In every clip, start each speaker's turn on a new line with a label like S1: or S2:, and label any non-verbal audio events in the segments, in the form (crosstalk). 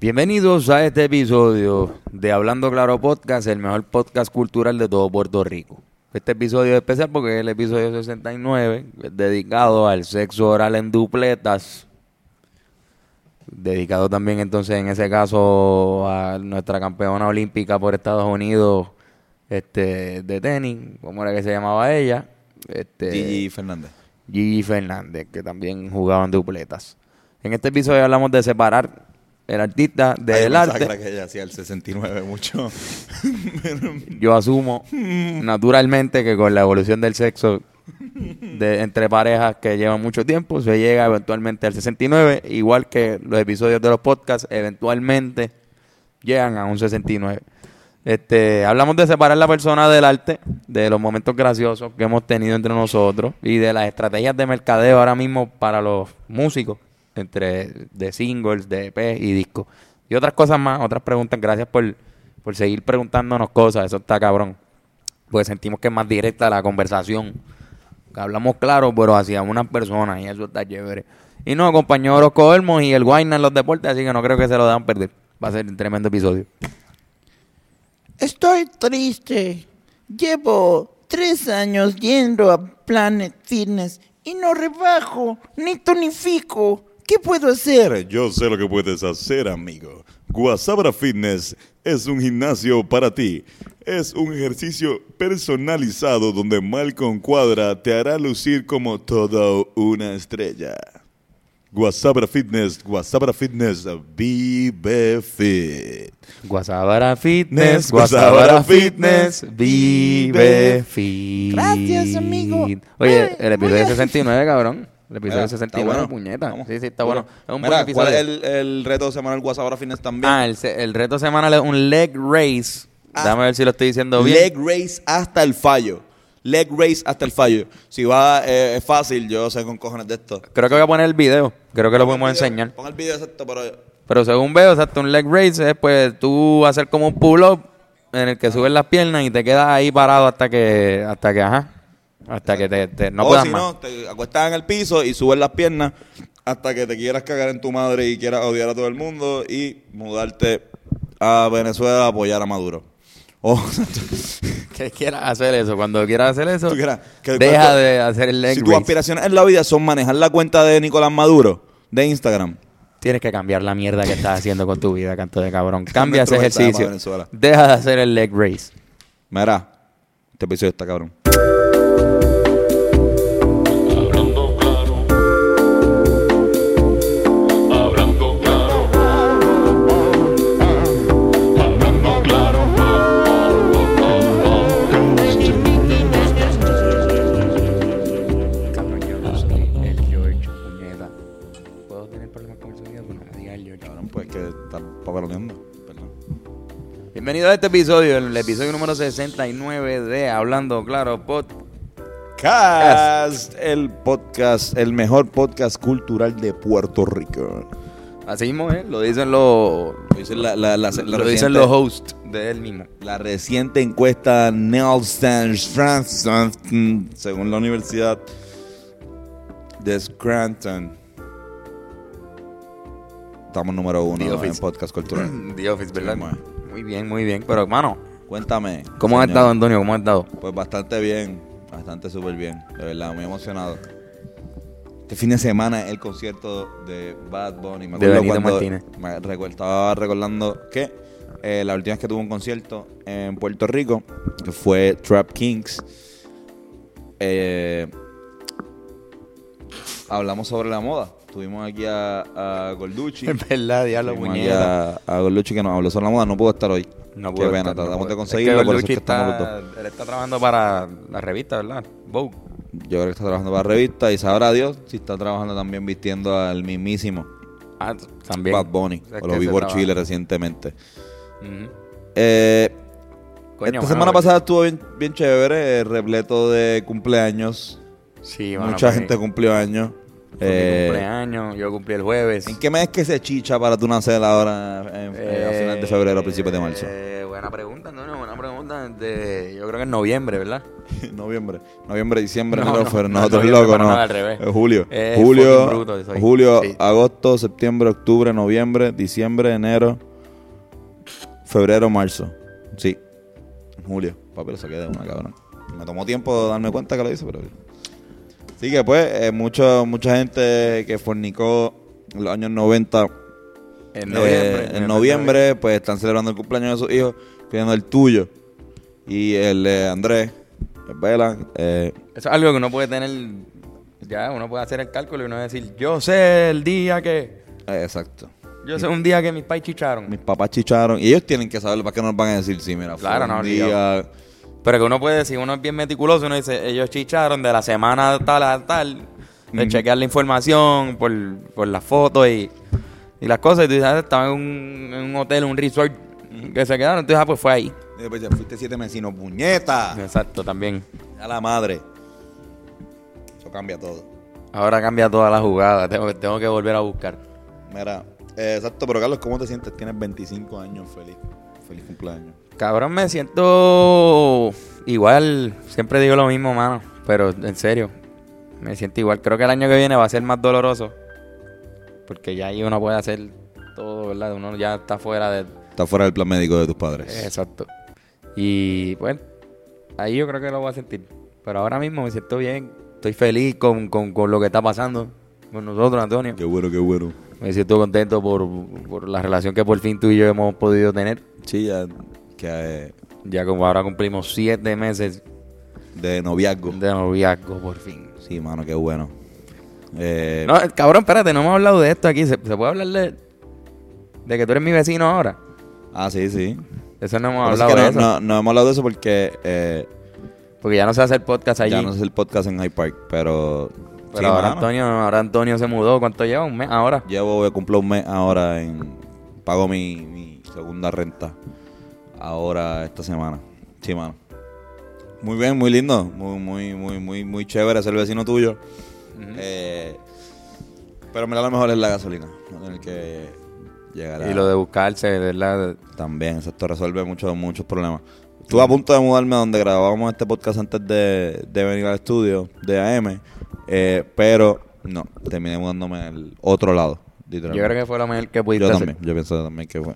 S1: Bienvenidos a este episodio de Hablando Claro Podcast, el mejor podcast cultural de todo Puerto Rico. Este episodio es especial porque es el episodio 69, dedicado al sexo oral en dupletas. Dedicado también entonces en ese caso a nuestra campeona olímpica por Estados Unidos este, de tenis, ¿cómo era que se llamaba ella? Este,
S2: Gigi Fernández.
S1: Gigi Fernández, que también jugaba en dupletas. En este episodio hablamos de separar el artista del arte.
S2: que ella hacía el 69 mucho. (laughs)
S1: Yo asumo naturalmente que con la evolución del sexo de, entre parejas que llevan mucho tiempo, se llega eventualmente al 69, igual que los episodios de los podcasts eventualmente llegan a un 69. Este, hablamos de separar la persona del arte, de los momentos graciosos que hemos tenido entre nosotros y de las estrategias de mercadeo ahora mismo para los músicos, entre de singles, de EP y discos. Y otras cosas más, otras preguntas. Gracias por, por seguir preguntándonos cosas, eso está cabrón. Porque sentimos que es más directa la conversación. Que hablamos claro, pero hacia una persona y eso está chévere. Y nos acompañó Orozco y el Guayna en los deportes, así que no creo que se lo deban perder. Va a ser un tremendo episodio.
S3: Estoy triste. Llevo tres años yendo a Planet Fitness y no rebajo ni tonifico. ¿Qué puedo hacer?
S2: Yo sé lo que puedes hacer, amigo. Guasabra Fitness es un gimnasio para ti. Es un ejercicio personalizado donde Malcolm Cuadra te hará lucir como toda una estrella. Guasabra Fitness, Guasabra Fitness, vive fit.
S1: Guasabara Fitness, Guasabara Fitness, vive fit.
S3: Gracias, amigo.
S1: Oye, el episodio
S3: voy a-
S1: 69, cabrón. El episodio
S2: Mira,
S1: 69,
S2: está bueno.
S1: puñeta.
S2: Vamos.
S1: Sí, sí, está bueno. Es un
S2: Mira,
S1: buen
S2: ¿cuál es el, el reto semanal Fitness también?
S1: Ah, el, el reto semanal es un leg race.
S2: Ah.
S1: Déjame ver si lo estoy diciendo bien.
S2: Leg race hasta el fallo. Leg race hasta el fallo. Si va, eh, es fácil, yo sé con cojones de esto.
S1: Creo que voy a poner el video. Creo que lo podemos
S2: video,
S1: enseñar.
S2: Pon el video exacto, pero
S1: Pero según veo, exacto, un leg race es pues tú hacer como un pull-up en el que subes las piernas y te quedas ahí parado hasta que, hasta que, ajá, hasta que te, te- no
S2: o
S1: puedas
S2: si
S1: más.
S2: no, te acuestas en el piso y subes las piernas hasta que te quieras cagar en tu madre y quieras odiar a todo el mundo y mudarte a Venezuela a apoyar a Maduro. O (laughs)
S1: Que quieras hacer eso. Cuando quieras hacer eso,
S2: Tú quieras que-
S1: deja de hacer el leg
S2: si tus aspiraciones en la vida son manejar la cuenta de Nicolás Maduro de Instagram,
S1: Tienes que cambiar la mierda que estás haciendo con tu vida, canto de cabrón. Cambia ese ejercicio. Deja de hacer el leg race.
S2: mira, este episodio está cabrón.
S1: Bienvenido a este episodio, el episodio número 69 de Hablando Claro Podcast.
S2: Cast, el podcast, el mejor podcast cultural de Puerto Rico.
S1: Así mismo, ¿eh? Lo dicen los,
S2: Lo dicen la, la, la, la
S1: lo
S2: reciente,
S1: dicen los hosts de él mismo.
S2: la reciente encuesta Nelson Franson, según la Universidad de Scranton. Estamos número uno
S1: The
S2: en
S1: Office.
S2: podcast cultural. (clears throat)
S1: The Office, ¿verdad?
S2: Sí.
S1: Muy bien, muy bien. Pero, hermano,
S2: Cuéntame.
S1: ¿cómo has estado, Antonio? ¿Cómo has estado?
S2: Pues bastante bien, bastante súper bien, de verdad, muy emocionado. Este fin de semana el concierto de Bad Bunny. Me
S1: De
S2: acuerdo
S1: Benito
S2: cuando-
S1: Martínez.
S2: Me recuer- estaba recordando que eh, la última vez que tuvo un concierto en Puerto Rico, que fue Trap Kings, eh, hablamos sobre la moda. Tuvimos aquí a, a Gorducci.
S1: Es verdad, diablo, puñeta.
S2: a, a Gorducci que nos habló sobre la moda. No pudo estar hoy.
S1: No
S2: Qué
S1: puedo
S2: pena,
S1: estar, no
S2: tratamos
S1: puedo
S2: de conseguirlo,
S1: Es que está, Él está trabajando para la revista, ¿verdad? Vogue.
S2: Yo creo que está trabajando para la revista y sabrá Dios si está trabajando también vistiendo al mismísimo
S1: Ah, también.
S2: Bad Bunny. O lo vi por. Chile recientemente. Eh,
S1: Coño,
S2: esta semana pasada estuvo bien, bien chévere, eh, repleto de cumpleaños.
S1: Sí, mano,
S2: Mucha gente cumplió años.
S1: Fue mi
S2: Eh,
S1: cumpleaños, yo cumplí el jueves.
S2: ¿En qué mes es que se chicha para tú nacer ahora en- eh, a finales de febrero, a principios de marzo?
S1: Eh, buena pregunta, no, no, buena pregunta. De, yo creo que en noviembre, ¿verdad? (laughs)
S2: noviembre, noviembre, diciembre,
S1: No,
S2: enero,
S1: no, no,
S2: Nosotros
S1: noviembre,
S2: locos, no.
S1: al revés.
S2: Es julio.
S1: Eh,
S2: julio,
S1: bruto
S2: julio,
S1: Sí.
S2: agosto, septiembre, octubre, noviembre, diciembre, enero, febrero, marzo. Sí. Julio. Papi, lo saqué de una, cabrón. Me tomó tiempo darme cuenta que lo hice, pero... Sí que pues, eh, mucho, mucha gente que fornicó en los años 90
S1: En
S2: eh,
S1: noviembre.
S2: en noviembre, pues están celebrando el cumpleaños de sus hijos, pidiendo el tuyo. Y el de Andrés, el Vela, eh,
S1: Eso es algo que uno puede tener. Ya, uno puede hacer el cálculo y uno decir, yo sé el día que.
S2: eh, exacto.
S1: Yo sé un día que mis pais chicharon.
S2: Mis papás chicharon. Y ellos tienen que saberlo, ¿para qué no nos van a decir? Sí, mira, fue
S1: Claro,
S2: un
S1: no,
S2: día...
S1: Pero que uno puede decir, uno es bien meticuloso, uno dice, ellos chicharon de la semana tal a tal, de chequear la información por, por las fotos y, y las cosas. Y tú dices, ah, estaba en un, en un hotel, un resort que se quedaron. Entonces, ah, pues fue ahí.
S2: Y después ya fuiste siete vecinos, puñeta.
S1: Exacto, también.
S2: A la madre. Eso cambia todo.
S1: Ahora cambia toda la jugada, tengo, tengo que volver a buscar.
S2: Mira, eh, exacto, pero Carlos, ¿cómo te sientes? Tienes 25 años, feliz. Feliz cumpleaños.
S1: Cabrón, me siento igual, siempre digo lo mismo, mano, pero en serio, me siento igual. Creo que el año que viene va a ser más doloroso, porque ya ahí uno puede hacer todo, ¿verdad? Uno ya está fuera de...
S2: Estás fuera del plan médico de tus padres.
S1: Exacto. Y pues, ahí yo creo que lo voy a sentir. Pero ahora mismo me siento bien, estoy feliz con, con, con lo que está pasando con nosotros, Antonio.
S2: Qué bueno, qué bueno.
S1: Me siento contento por, por la relación que por fin tú y yo hemos podido tener.
S2: Sí, ya que eh,
S1: Ya como ahora cumplimos siete meses
S2: de noviazgo.
S1: de noviazgo, por fin.
S2: Sí, mano, qué bueno. Eh,
S1: No, cabrón, espérate, no hemos hablado de esto aquí. ¿Se, se puede hablar de, de que tú eres mi vecino ahora?
S2: Ah, sí, sí.
S1: Eso no hemos
S2: Pero es
S1: hablado
S2: que
S1: de
S2: no,
S1: eso.
S2: no- no hemos hablado de eso porque eh,
S1: Porque ya no se hace el podcast allí.
S2: ya no es el podcast en Hyde Park, pero...
S1: pero
S2: sí,
S1: ahora,
S2: mano.
S1: Antonio, ahora Antonio se mudó. ¿Cuánto lleva? ¿Un mes ahora?
S2: Llevo, cumplir un mes ahora en... Pago mi, mi segunda renta ahora esta semana. Sí, mano. Muy bien, muy lindo. Muy, muy, muy, muy, muy chévere ser vecino tuyo. Eh, pero mira, lo mejor es la gasolina. No tener que.
S1: Y lo de buscarse, ¿verdad?
S2: También, esto resuelve muchos muchos problemas. Estuve a punto de mudarme a donde grabábamos este podcast antes de, de venir al estudio de AM, eh, pero no, terminé mudándome al otro lado.
S1: Yo creo que fue lo mejor que pudiste
S2: Yo
S1: hacer.
S2: también, yo pienso también que fue.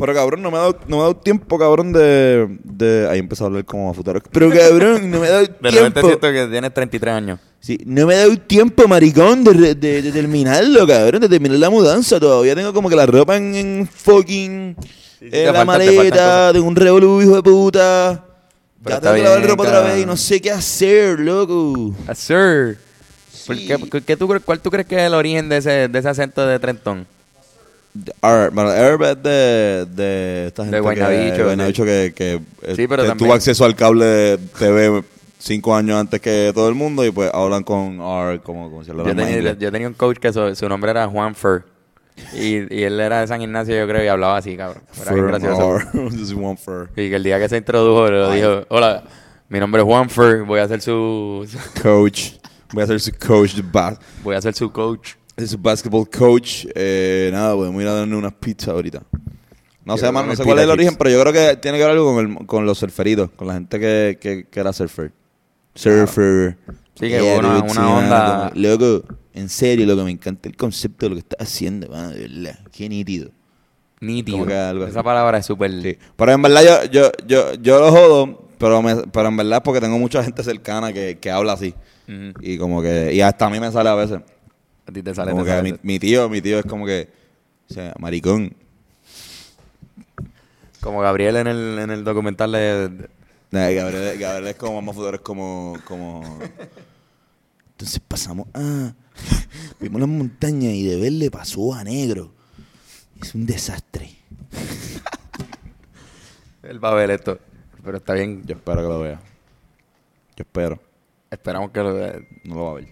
S2: Pero cabrón, no me ha dado, no me ha dado tiempo, cabrón, de, de... Ahí empezó a hablar como futuro. Pero cabrón, no me ha dado (laughs)
S1: De repente
S2: tiempo.
S1: siento que tienes 33 años.
S2: Sí, no me ha dado tiempo, maricón, de, de, de terminarlo, cabrón, de terminar la mudanza. Todavía tengo como que la ropa en, en fucking...
S1: Sí, sí,
S2: en la
S1: faltan-
S2: maleta, de un revolú, hijo de puta.
S1: Pero
S2: ya
S1: está
S2: tengo que lavar ropa otra vez y no sé qué hacer, loco.
S1: ¿Por
S2: Sí.
S1: qué- qué tú crees- ¿Cuál tú crees que es el origen de ese, de ese acento de Trentón?
S2: Arb, bueno, es de, de esta gente
S1: De Guaynabicho,
S2: que, Guaynabicho que, que, eh,
S1: Sí, pero
S2: que
S1: también-
S2: tuvo acceso al cable de TV cinco años antes que todo el mundo y pues hablan con Arb como, como si
S1: Yo tenía, yo tenía un coach que su, su nombre era Juan Fer. Y, y él era de San Ignacio, yo creo, y hablaba así, cabrón. Era bien gracioso. (laughs)
S2: Fur.
S1: Y que el día que se introdujo, le dijo, hola, mi nombre es Juan Fer, voy a ser su,
S2: Coach. Voy a ser su coach de
S1: voy a ser su coach.
S2: Es su basketball coach. Eh, nada, podemos ir a darle unas pizzas ahorita. No sé, man, no
S1: que
S2: sé cuál es el origen, pero yo creo que tiene que ver algo con, el, con los surferitos, con la gente que, que, que era surfer. Surfer.
S1: Sí, que hubo una- una onda-
S2: Loco, en serio, loco, me encanta el concepto de lo que estás haciendo, mano, de verdad. Qué nítido.
S1: Nítido.
S2: Que.
S1: Esa palabra es súper...
S2: Sí. Pero en verdad yo, yo, yo, yo lo jodo, pero, me, pero en verdad es porque tengo mucha gente cercana que, que habla así. Y como que, y hasta a mí me sale a veces.
S1: A ti te sale,
S2: Como
S1: te
S2: que
S1: sale.
S2: mi, mi tío, mi tío es como que, o sea, maricón.
S1: Como Gabriel en el, en el documental de...
S2: Nah, Gabriel, Gabriel es como más futuro, es como, como... Entonces pasamos, ah, vimos las montañas y de verde pasó a negro. Es un desastre.
S1: Él va a ver esto. Pero está bien.
S2: Yo espero que lo vea. Yo espero.
S1: Esperamos que lo vea.
S2: No lo va a ver.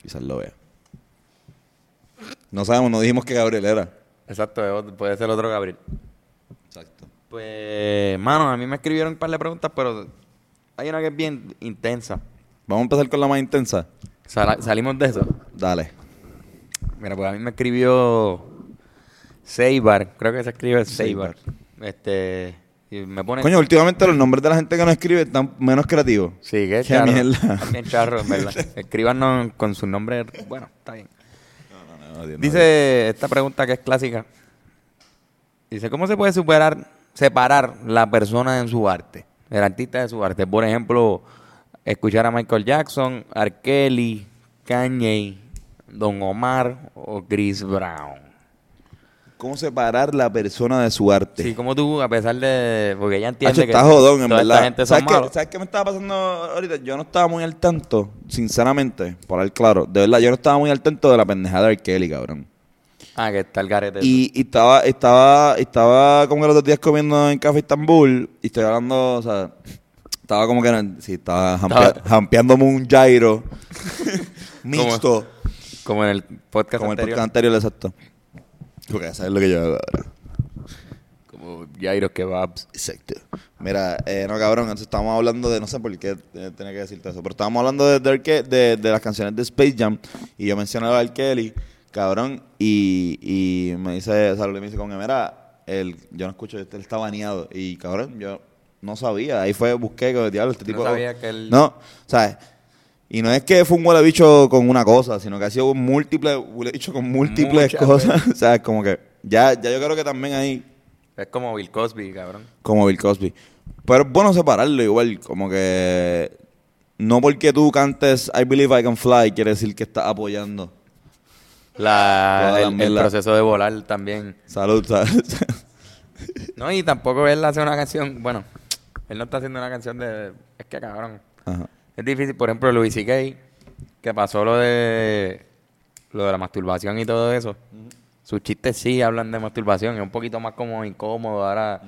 S2: Quizás lo vea. No sabemos, no dijimos que Gabriel era.
S1: Exacto, puede ser otro Gabriel.
S2: Exacto.
S1: Pues, mano, a mí me escribieron un par de preguntas, pero hay una que es bien intensa.
S2: Vamos a empezar con la más intensa.
S1: Salimos de eso.
S2: Dale.
S1: Mira, pues a mí me escribió Seibar, creo que se escribe Seibar. Este, y me pone...
S2: Coño, últimamente los nombres de la gente que nos escribe están menos creativos.
S1: Sí, qué
S2: Qué
S1: charro.
S2: mierda.
S1: Bien charro, en verdad. (laughs) Escríbanos con su nombre. Bueno, está bien. Dice esta pregunta que es clásica. Dice, ¿cómo se puede superar, separar la persona en su arte? El artista de su arte. Por ejemplo, escuchar a Michael Jackson, R. Kelly, Kanye, Don Omar o Chris Brown.
S2: ¿Cómo separar la persona de su arte?
S1: Sí, como tú, a pesar de... Porque ella entiende
S2: Hacho,
S1: que
S2: está jodón, en verdad.
S1: gente
S2: ¿Sabes qué. ¿Sabes qué me estaba pasando ahorita? Yo no estaba muy al tanto, sinceramente, por hablar claro. De verdad, yo no estaba muy al tanto de la pendejada de R. Kelly, cabrón.
S1: Ah, que está el garete.
S2: Y, y estaba, estaba, estaba como que los dos días comiendo en Café Estambul y estoy hablando, o sea, estaba como que, en- sí, estaba jampea- jampeándome un gyro (laughs) mixto,
S1: como en el podcast
S2: como el
S1: anterior.
S2: podcast anterior, exacto. Porque ya sabes lo que yo hago ahora.
S1: Como Jairo Kebabs.
S2: Exacto. Mira, eh, no, cabrón, entonces estábamos hablando de, no sé por qué eh, tenía que decirte eso, pero estábamos hablando de, de, de, de las canciones de Space Jam y yo mencionaba a. Kelly, cabrón, y, y me dice, Salud, me dice con mira, el, yo no escucho, este él está baneado, y cabrón, yo no sabía, ahí fue, busqué, diablo, este
S1: No
S2: tipo...
S1: sabía que él-
S2: No, ¿sabes? Y no es que fue un huele bicho con una cosa, sino que ha sido un múltiple, huele bicho con múltiples
S1: Muchas
S2: cosas, (laughs) o sea, como que ya, ya yo creo que también ahí
S1: Es como Bill Cosby, cabrón.
S2: como Bill Cosby. Pero es bueno separarlo igual, como que no porque tú cantes I Believe I Can Fly quiere decir que estás apoyando.
S1: La,
S2: Toda la
S1: el, el proceso de volar también.
S2: Salud, ¿sabes? (laughs)
S1: No, y tampoco él hace una canción. Bueno, él no está haciendo una canción de. Es que cabrón.
S2: Ajá.
S1: Es difícil, por ejemplo, Louis C.K., que pasó lo de. Lo de la masturbación y todo eso. Sus chistes sí hablan de masturbación. Es un poquito más como incómodo ahora.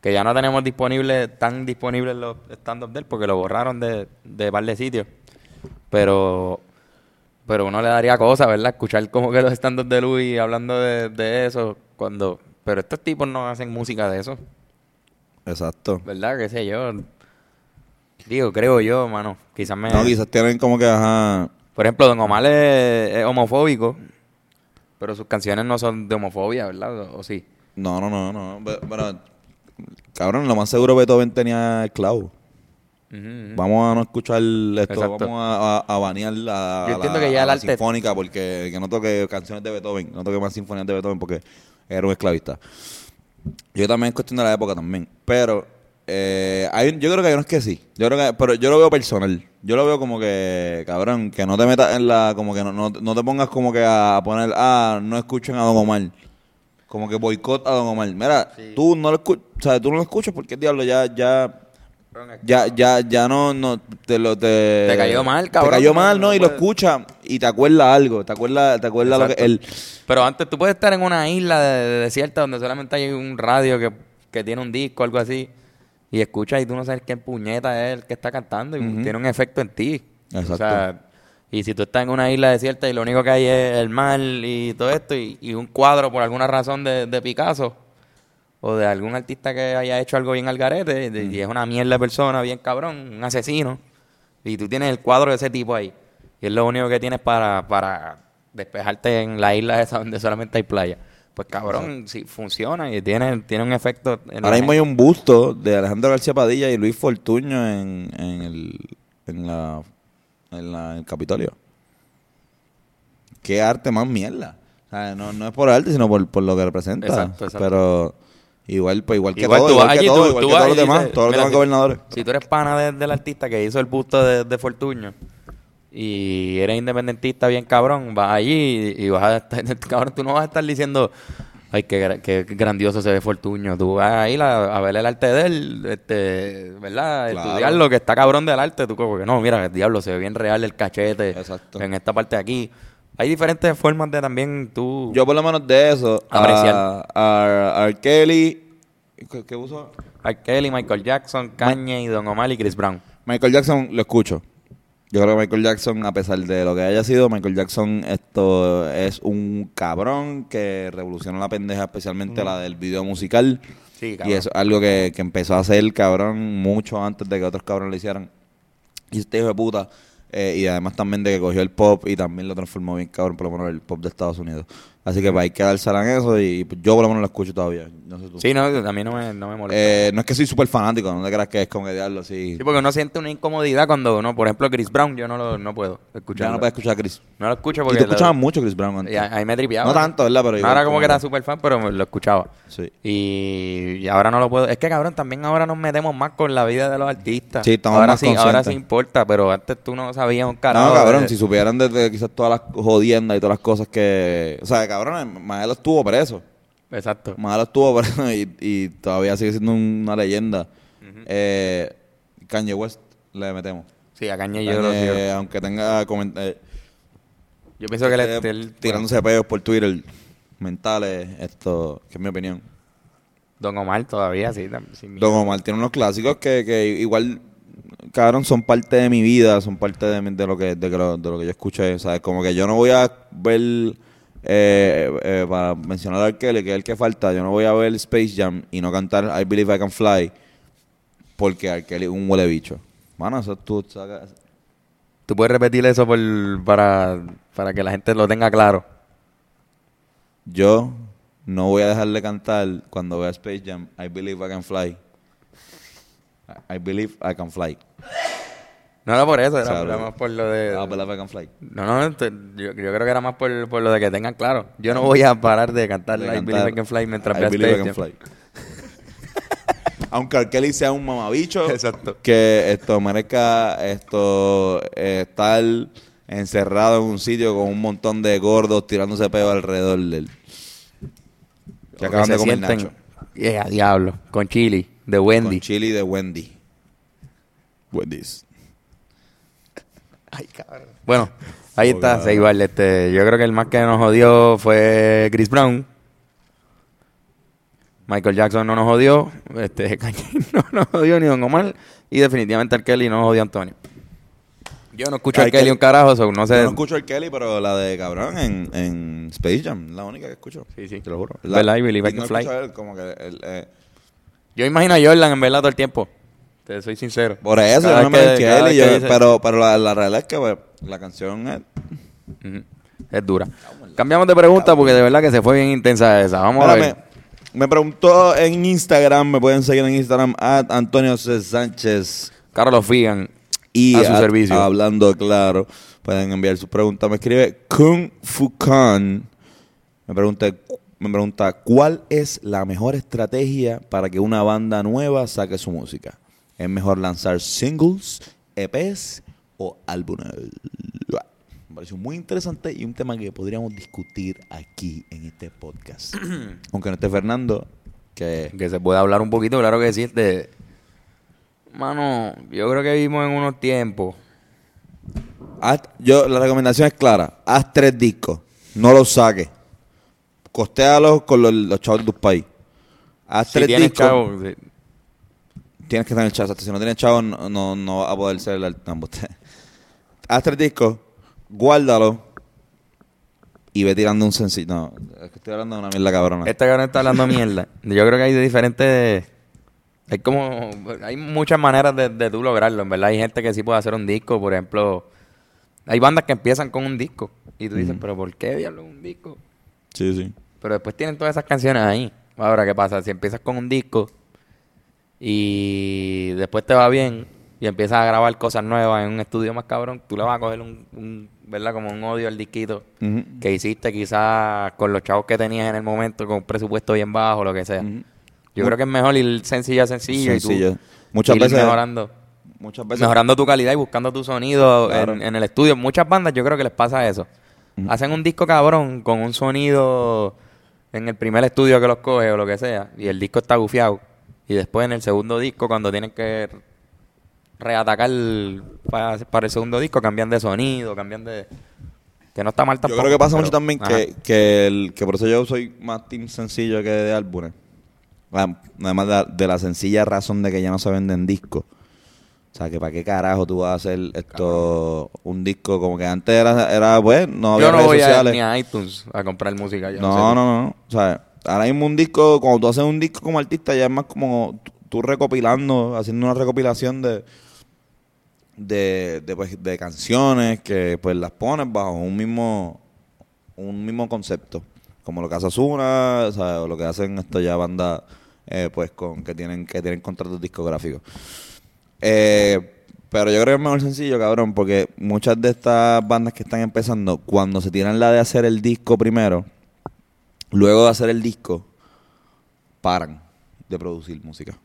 S1: Que ya no tenemos disponible, tan disponibles los stand-up de él porque lo borraron de, de par de sitios. Pero. Pero uno le daría cosa, ¿verdad? Escuchar como que los stand-up de Louis hablando de, de eso. cuando Pero estos tipos no hacen música de eso.
S2: Exacto.
S1: ¿Verdad? ¿Qué sé yo? Digo, creo yo, mano. Quizás me...
S2: No, quizás tienen como que, ajá.
S1: Por ejemplo, Don Omar es, es homofóbico, pero sus canciones no son de homofobia, ¿verdad? ¿O, o sí?
S2: No, no, no, no. Bueno, cabrón, lo más seguro Beethoven tenía esclavo.
S1: Ujú, ujú.
S2: Vamos a no escuchar esto,
S1: Exacto.
S2: vamos a, a, a banear la,
S1: Yo entiendo
S2: la-
S1: que ya
S2: sinfónica porque que no toque canciones de Beethoven, no toque más sinfonías de Beethoven porque era un esclavista. Yo también es cuestión de la época también, pero eh, hay, yo creo que hay unos que sí. Yo creo que, pero yo lo veo personal. Yo lo veo como que, cabrón, que no te metas en la, como que no, no, no te pongas como que a poner, ah, no escuchen a Don Omar. Como que boicot a Don Omar. Mira, tú no lo escuchas, sea, tú no lo escuchas porque diablo ya, ya, ya, ya, ya no, no, te lo, te...
S1: Te cayó mal, cabrón,
S2: Te cayó mal, ¿no?
S1: no
S2: y lo escuchas y te acuerdas algo, te acuerdas, te acuerdas lo que él...
S1: Pero antes tú puedes estar en una isla de, de desierta donde solamente hay un radio que, que tiene un disco o algo así y escuchas y tú no sabes qué puñeta es el que está cantando y tiene un efecto en ti.
S2: Exacto.
S1: O sea, y si tú estás en una isla desierta y lo único que hay es el mar y todo esto y, y un cuadro por alguna razón de, de Picasso o de algún artista que haya hecho algo bien al garete de- y es una mierda de persona, bien cabrón, un asesino y tú tienes el cuadro de ese tipo ahí y es lo único que tienes para, para despejarte en la isla esa donde solamente hay playa. Pues cabrón, sí, funciona y tiene, tiene un efecto. En
S2: Ahora mismo hay un busto de Alejandro García Padilla y Luis Fortuño en, en el en la, en la en el Capitolio. Qué arte más mierda. O sea, no, no es por arte, sino por, por lo que representa.
S1: Exacto, exacto.
S2: Pero igual, pues igual que
S1: Igual
S2: todo,
S1: tú
S2: igual que todo,
S1: tú-
S2: igual
S1: tú
S2: que todos los demás, todos los demás
S1: si-
S2: gobernadores.
S1: Si tú eres pana de- del artista que hizo el busto de, de Fortuño y eres independentista bien cabrón, vas allí y, y vas a estar, (laughs) cabrón, tú no vas a estar diciendo, ay, qué, qué grandioso se ve Fortuño. Tú vas a ir a, ver el arte de él, este, ¿verdad?
S2: Claro.
S1: Estudiar lo que está cabrón del arte. Tú como que no, mira, el diablo se ve bien real el cachete
S2: Exacto.
S1: en esta parte de aquí. Hay diferentes formas de también tú...
S2: Yo por lo menos de eso,
S1: Apreciar.
S2: a, a. Kelly, ¿qué, qué puso?
S1: R. Kelly, Michael Jackson, Kanye y Don Omar y Chris Brown.
S2: Michael Jackson lo escucho. Yo creo que Michael Jackson, a pesar de lo que haya sido, Michael Jackson esto es un cabrón que revolucionó la pendeja, especialmente la del video musical.
S1: Sí,
S2: y eso es algo que, que empezó a hacer cabrón mucho antes de que otros cabrones lo hicieran. Y este hijo de puta. eh, y además también de que cogió el pop y también lo transformó bien cabrón, por lo menos el pop de Estados Unidos. Así que pues, hay que dársela en eso y yo por lo menos lo escucho todavía. No sé tú.
S1: Sí, no, a mí no me, no me molesta.
S2: Eh, no es que soy súper fanático, no te creas que es como diablo así.
S1: sí, porque uno siente una incomodidad cuando uno, por ejemplo, Chris Brown, yo no lo no puedo escuchar.
S2: ya no puedes escuchar a Chris.
S1: No lo escucho
S2: Y
S1: porque...
S2: tú
S1: lo-
S2: escuchabas mucho Chris Brown antes.
S1: y a- ahí me tripeaba.
S2: No tanto, ¿verdad? Pero
S1: era como que era súper fan, pero lo escuchaba.
S2: Sí.
S1: Y, y ahora no lo puedo. Es que cabrón, también ahora nos metemos más con la vida de los artistas.
S2: Sí, estamos
S1: ahora
S2: más
S1: sí, ahora sí importa, pero antes tú no sabías un carajo.
S2: No, cabrón,
S1: de-
S2: si supieran desde quizás todas las jodiendas y todas las cosas que... O sea, cabrón, Maelo estuvo preso.
S1: Exacto.
S2: Maelo estuvo preso y, y todavía sigue siendo una leyenda. eh, Kanye West le metemos.
S1: Sí, a Kanye yo lo
S2: Kanye,
S1: sigo.
S2: aunque tenga coment- eh,
S1: Yo pienso que
S2: eh,
S1: él, él-
S2: tirándose peos por Twitter mentales, esto, que es mi opinión.
S1: Don Omar todavía, sí. sin
S2: Don. Omar tiene unos clásicos que, que igual, cabrón, son parte de mi vida, son parte de, mi- de lo que de, que lo, de lo que yo escuché, ¿sabes? Como que yo no voy a ver, eh, eh, para mencionar a R. Kelly, que es el que falta, yo no voy a ver Space Jam y no cantar I Believe I Can Fly porque R. Kelly es un huele bicho. Mano, eso tú sacas...
S1: Tú puedes repetir eso por, para, para que la gente lo tenga claro.
S2: Yo no voy a dejar de cantar cuando vea Space Jam I Believe I Can Fly. I Believe I Can Fly.
S1: No era por eso, era, más por lo de...
S2: I Believe I Can Fly.
S1: No, no, te- yo, yo creo que era más por, por lo de que tengan claro. Yo no voy a parar de cantar
S2: de
S1: I
S2: cantar
S1: Believe I Can Fly mientras
S2: I Believe Can. Fly. Aunque R. Kelly sea un mamabicho, (laughs)
S1: Exacto.
S2: que esto merezca esto eh, estar encerrado en un sitio con un montón de gordos tirándose peo alrededor de él. Que
S1: O
S2: acaban de comer
S1: sienten-
S2: nacho.
S1: Yeah, diablo. Con chili, de Wendy.
S2: Con chili de Wendy. Wendy's.
S1: Bueno, ahí
S2: Oh,
S1: está, se igual. Este, yo creo que el más que nos jodió fue Chris Brown. Michael Jackson no nos jodió. Este, (laughs) no nos jodió ni Don Omar. Y definitivamente el Kelly no nos jodió a Antonio. Yo no escucho a
S2: Ay,
S1: Kelly
S2: Kelly-
S1: un carajo, so no sé.
S2: Yo no escucho el Kelly, pero la de cabrón en, en Space Jam, la única que escucho.
S1: Sí, sí.
S2: Te lo juro.
S1: ¿Verdad? I believe I
S2: no
S1: can fly.
S2: él, como que el- eh,
S1: Yo imagino a Jordan en verdad todo el tiempo. Te soy sincero.
S2: por eso,
S1: Cada
S2: yo no me
S1: vez que
S2: yo-
S1: dice-
S2: pero, pero la, la realidad es que pues, la canción es...
S1: Es dura. Cambiamos de pregunta porque de verdad que se fue bien intensa esa. Vamos a ver.
S2: me, preguntó en Instagram, me pueden seguir en Instagram, at Antonio C. Sánchez.
S1: Carlos Figan.
S2: Y
S1: A su servicio.
S2: Hablando claro, pueden enviar sus preguntas. Me escribe Kung Fu Khan. Me pregunta, me pregunta, ¿cuál es la mejor estrategia para que una banda nueva saque su música? ¿Es mejor lanzar singles, EPs o álbumes? Me pareció muy interesante y un tema que podríamos discutir aquí en este podcast. (clears throat) Aunque no esté Fernando, que
S1: Que se puede hablar un poquito, claro que sí. De... Mano, yo creo que vivimos en unos tiempos.
S2: Haz- yo, la recomendación es clara. Haz tres discos. No los saques. Costéalos con los, los chavos de tu país. Haz
S1: Si
S2: tres discos.
S1: chavo, sí.
S2: Tienes que tener chavos. Si no tienes chavos, no, no, no vas a poder ser el art- no, embuste. (laughs) Haz tres discos. Guárdalos. Y ve tirando un sencillo. No, es que estoy hablando de una mierda cabrona.
S1: Este cabrón está hablando mierda. Yo creo que hay de diferentes. Hay como. Hay muchas maneras de, de tú lograrlo, en verdad. Hay gente que sí puede hacer un disco, por ejemplo. Hay bandas que empiezan con un disco. Y tú dices, ¿pero por qué diablo un disco?
S2: Sí, sí.
S1: Pero después tienen todas esas canciones ahí. Ahora, ¿qué pasa? Si empiezas con un disco y después te va bien y empiezas a grabar cosas nuevas en un estudio más cabrón, tú le vas a coger un, un ¿verdad? Como un odio al disquito que hiciste quizás con los chavos que tenías en el momento, con un presupuesto bien bajo, lo que sea. Yo creo que es mejor ir sencillo a sencillo, y
S2: Sencillo.
S1: tú
S2: Muchas
S1: ir
S2: veces.
S1: mejorando.
S2: Muchas veces.
S1: Mejorando tu calidad y buscando tu sonido
S2: Claro.
S1: en, en el estudio. Muchas bandas yo creo que les pasa eso. Hacen un disco cabrón con un sonido en el primer estudio que los coge o lo que sea. Y el disco está gufiado. Y después en el segundo disco, cuando tienen que reatacar para, para el segundo disco, cambian de sonido, cambian de... Que no está mal
S2: Yo
S1: tampoco.
S2: creo que pasa
S1: pero-
S2: mucho también que, que, el, que por eso yo soy más team sencillo que de álbumes. Además de la, de la sencilla razón de que ya no se venden discos. O sea, que para qué carajo tú vas a hacer esto, un disco como que antes era, era pues, no había
S1: Yo no
S2: redes
S1: voy a,
S2: sociales.
S1: ni a iTunes a comprar música. yo
S2: no,
S1: sé.
S2: no, no, no. O sea, ahora mismo un disco, cuando tú haces un disco como artista, ya es más como tú- recopilando, haciendo una recopilación de, de, pues, de canciones que pues las pones bajo un mismo, un mismo concepto. como lo que hace ¿sabes? o lo que hacen esto ya bandas eh, pues con que tienen que tienen contratos discográficos. Eh, pero yo creo que es mejor sencillo, cabrón, porque muchas de estas bandas que están empezando, cuando se tiran la de hacer el disco primero, luego de hacer el disco, paran de producir música.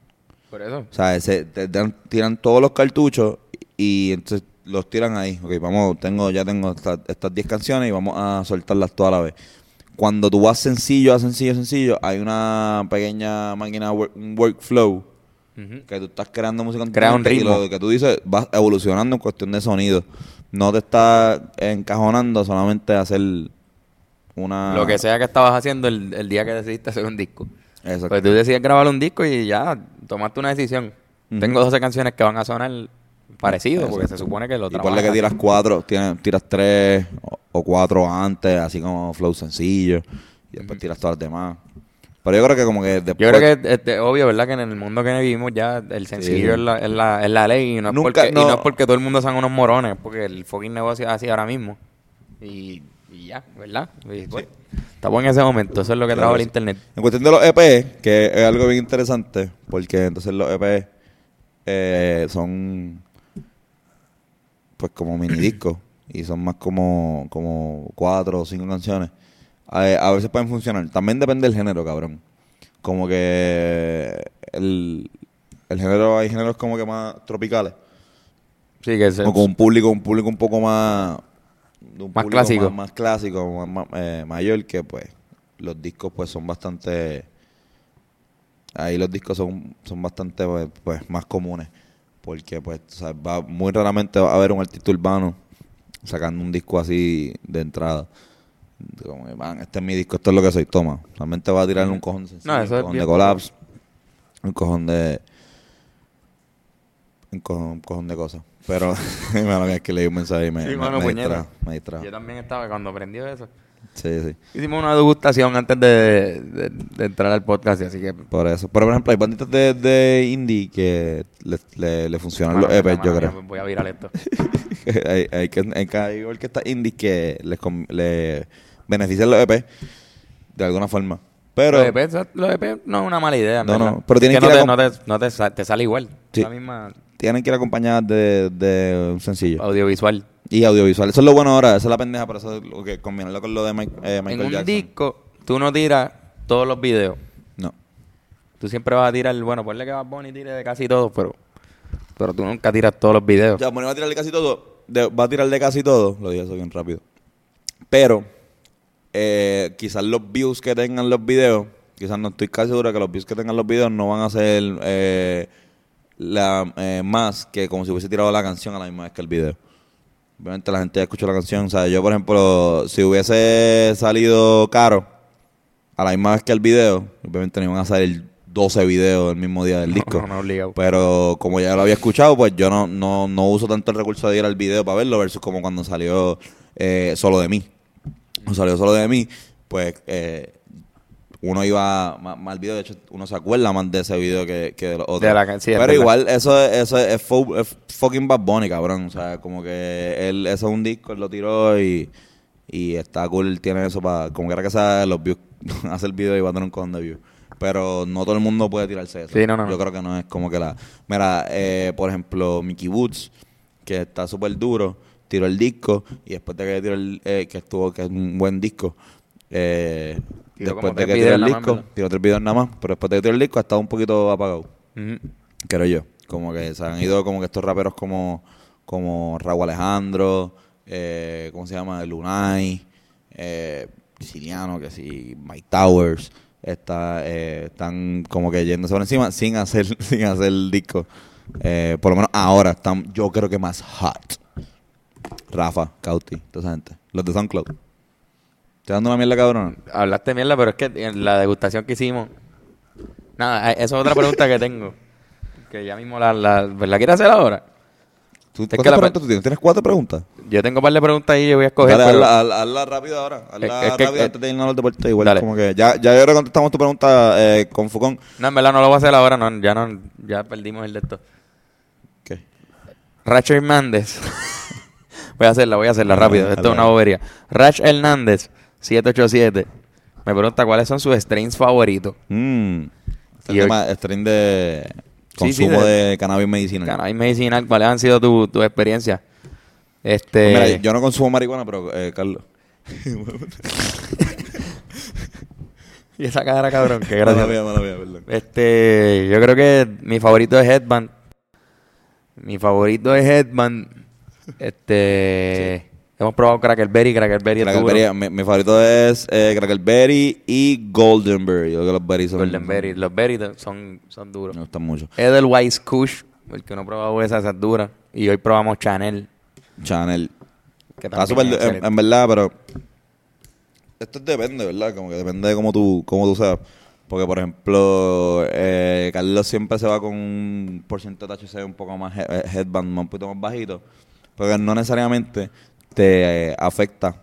S1: Por eso.
S2: O sea, se, te dan- tiran todos los cartuchos y entonces los tiran ahí. Ok, vamos, tengo, ya tengo esta- estas 10 canciones y vamos a soltarlas toda la vez. Cuando tú vas sencillo a sencillo sencillo, hay una pequeña máquina, work- un workflow que tú estás creando música
S1: Crea un ritmo.
S2: Y lo que tú dices, vas evolucionando en cuestión de sonido. No te estás encajonando solamente a hacer una...
S1: Lo que sea que estabas haciendo el, el día que decidiste hacer un disco.
S2: Exacto.
S1: Pues tú decides grabar un disco y ya tomaste una decisión.
S2: Ujú.
S1: Tengo 12 canciones que van a sonar parecido, porque
S2: Exacto.
S1: se supone que lo
S2: Y
S1: trabajas
S2: que tiras cuatro, tienes- tiras tres o, o cuatro antes, así como flow sencillo, y después tiras todas las demás. Pero yo creo que como que después...
S1: Yo creo que es, es obvio, ¿verdad? Que en el mundo que vivimos ya el sencillo
S2: sí.
S1: Es, la, es, la, es la ley y no, es
S2: Nunca-
S1: porque, y
S2: no.
S1: no es porque todo el mundo sean unos morones, porque el fucking negocio es así ahora mismo. Y, y ya, ¿verdad? Y, pues, Estamos en ese momento, eso es lo que trajo el
S2: que sí.
S1: internet.
S2: En cuestión de los EP, que es algo bien interesante, porque entonces los EP eh, son pues como mini discos y son más como, como cuatro o cinco canciones. A, a veces pueden funcionar. También depende del género, cabrón. Como que el, el género, hay géneros como que más tropicales.
S1: Sí, que se,
S2: O con un público, un público un poco más de un
S1: Más
S2: público
S1: clásico.
S2: más, más clásico, más, eh, mayor que pues los discos pues son bastante ahí los discos son, son bastante pues, pues, más comunes porque pues o sea, va muy raramente va a haber un artista urbano sacando un disco así de entrada como man, este es mi disco, esto es lo que soy, toma. Realmente va a tirar un cojón sencillo,
S1: No,
S2: un cojón de collabs, un cojón de un cojón, un cojón de cosas. Pero, (laughs) mía, es que leí un mensaje y me,
S1: Sí,
S2: me,
S1: mano,
S2: me distrajo, me distrajo.
S1: Yo también estaba cuando aprendió eso.
S2: Sí, sí.
S1: Hicimos una degustación antes de, de- de entrar al podcast, así que...
S2: Por eso. Pero, por ejemplo, hay banditas de, de indie que le, le, le funcionan
S1: Mano,
S2: los EPs, yo
S1: mano
S2: creo.
S1: mía, Voy a virar esto. (laughs)
S2: hay, hay, que, hay, que, hay orquestas indie que les, le benefician los EPs de alguna forma. Pero,
S1: los EP, eso- los no es una mala idea,
S2: No, no, pero tienen
S1: que
S2: que
S1: no, te, no, te, no te te sale igual.
S2: Sí.
S1: La misma
S2: tienen que ir acompañadas de, de un sencillo.
S1: audiovisual.
S2: Y audiovisual. Eso es lo bueno ahora. Esa es la pendeja, pero eso es lo que combinarlo con lo de Mike- eh,
S1: En
S2: Michael
S1: un
S2: Jackson.
S1: disco, tú no tiras todos los videos.
S2: No.
S1: Tú siempre vas a tirar, bueno, ponle que Bad Bunny tire de casi todo, pero, pero tú nunca tiras todos los videos.
S2: Ya, bueno, va a tirar de casi todo. de- va a tirar de casi todo. Lo dije eso bien rápido. Pero, eh, quizás los views que tengan los videos, quizás no estoy casi seguro que los views que tengan los videos no van a ser eh, la, eh, más que como si hubiese tirado la canción a la misma vez que el video. Obviamente la gente ya escuchó la canción. O sea, yo, por ejemplo, si hubiese salido caro a la misma vez que el video, obviamente no iban a salir 12 videos el mismo día del disco.
S1: No, no, obligado.
S2: Pero como ya lo había escuchado, pues yo no, no, no uso tanto el recurso de ir al video para verlo, versus como cuando salió eh, solo de mí. O salió solo de mí, pues eh, uno iba más, video, de hecho uno se acuerda más de ese video que, que de los otros.
S1: De la can- sí, es
S2: Pero igual eso, es- eso es, fu- es fucking Bad Bunny, cabrón. O sea, como que él, eso es un disco, él lo tiró y, y está cool, tiene eso para, como quiera que sea, los views, (laughs) hace el video y va a tener un cojón de views. Pero no todo el mundo puede tirarse eso.
S1: Sí, no, no,
S2: Yo creo que no es como que la... Mira, eh, por ejemplo, Mickey Woods, que está súper duro, tiró el disco y después de que tiró el... eh, que estuvo, que es un buen disco, eh, Después de que tiró el disco, tiró tres videos nada más, pero después de que tiró el disco estaba un poquito apagado creo yo. Como que se han ido como que estos raperos como, como Raúl Alejandro, eh, ¿cómo se llama? Lunay, eh, Siciliano, que sí, Mike Towers, está, eh, están como que yéndose por encima sin hacer, (laughs) sin hacer el disco. Eh, por lo menos ahora están, yo creo que más hot. Rafa, Cauti, toda esa gente. Los de SoundCloud. ¿Te dando una mierda cabrón?
S1: Hablaste mierda, pero es que en la degustación que hicimos... Nada, eh, esa es otra pregunta que tengo. (laughs) Que ya mismo la, la, ¿la quieres hacer ahora?
S2: ¿Tú,
S1: que
S2: ¿Cuántas
S1: la-
S2: preguntas tú tienes? ¿Tienes cuatro preguntas?
S1: Yo tengo un par de preguntas ahí y yo voy a escoger.
S2: Dale,
S1: pero-
S2: hazla, hazla- hazla rápido ahora. Hazla
S1: Es- es que-
S2: rápido
S1: es-
S2: antes de irnos a los deportes. Igual
S1: Dale.
S2: como que ya, ya yo creo que contestamos tu pregunta eh, con Fucón.
S1: No, en verdad no lo voy a hacer ahora, no, ya no, ya perdimos el de esto.
S2: ¿Qué?
S1: Rach Hernández. (laughs) voy a hacerla, voy a hacerla rápido. Esto es una bobería. Rach Hernández, 787. Me pregunta cuáles son sus strains favoritos.
S2: Mm. Este
S1: Y hoy-
S2: tema- strain de
S1: Sí, sí,
S2: consumo
S1: de-
S2: de, cannabis medicinal.
S1: Cannabis medicinal, ¿cuáles han sido tus tu experiencias? Este,
S2: Mira, yo no consumo marihuana, pero eh, Carlos. (laughs)
S1: y esa cara, cabrón, qué
S2: Mala
S1: gracia.
S2: mía, mala mía, perdón.
S1: Este, yo creo que mi favorito es Headband. Mi favorito es Headband. Este, hemos probado Crackerberry, Crackerberry es duro.
S2: Crackerberry, mi, mi favorito es eh, Crackerberry y Goldenberry. Yo creo que los berries son...
S1: Goldenberry, los berries son, son duros.
S2: Me gustan mucho.
S1: Edelweiss Kush, el que no ha probado esa, esa es dura. Y hoy probamos Chanel.
S2: Chanel.
S1: Que
S2: Está súper,
S1: es
S2: en, verdad, pero esto depende, ¿verdad? Como que depende de cómo tú, cómo tú seas. Porque, por ejemplo, eh, Carlos siempre se va con un porcentaje de THC un poco más he- eh, headband, un poquito más bajito. Porque no necesariamente te eh, afecta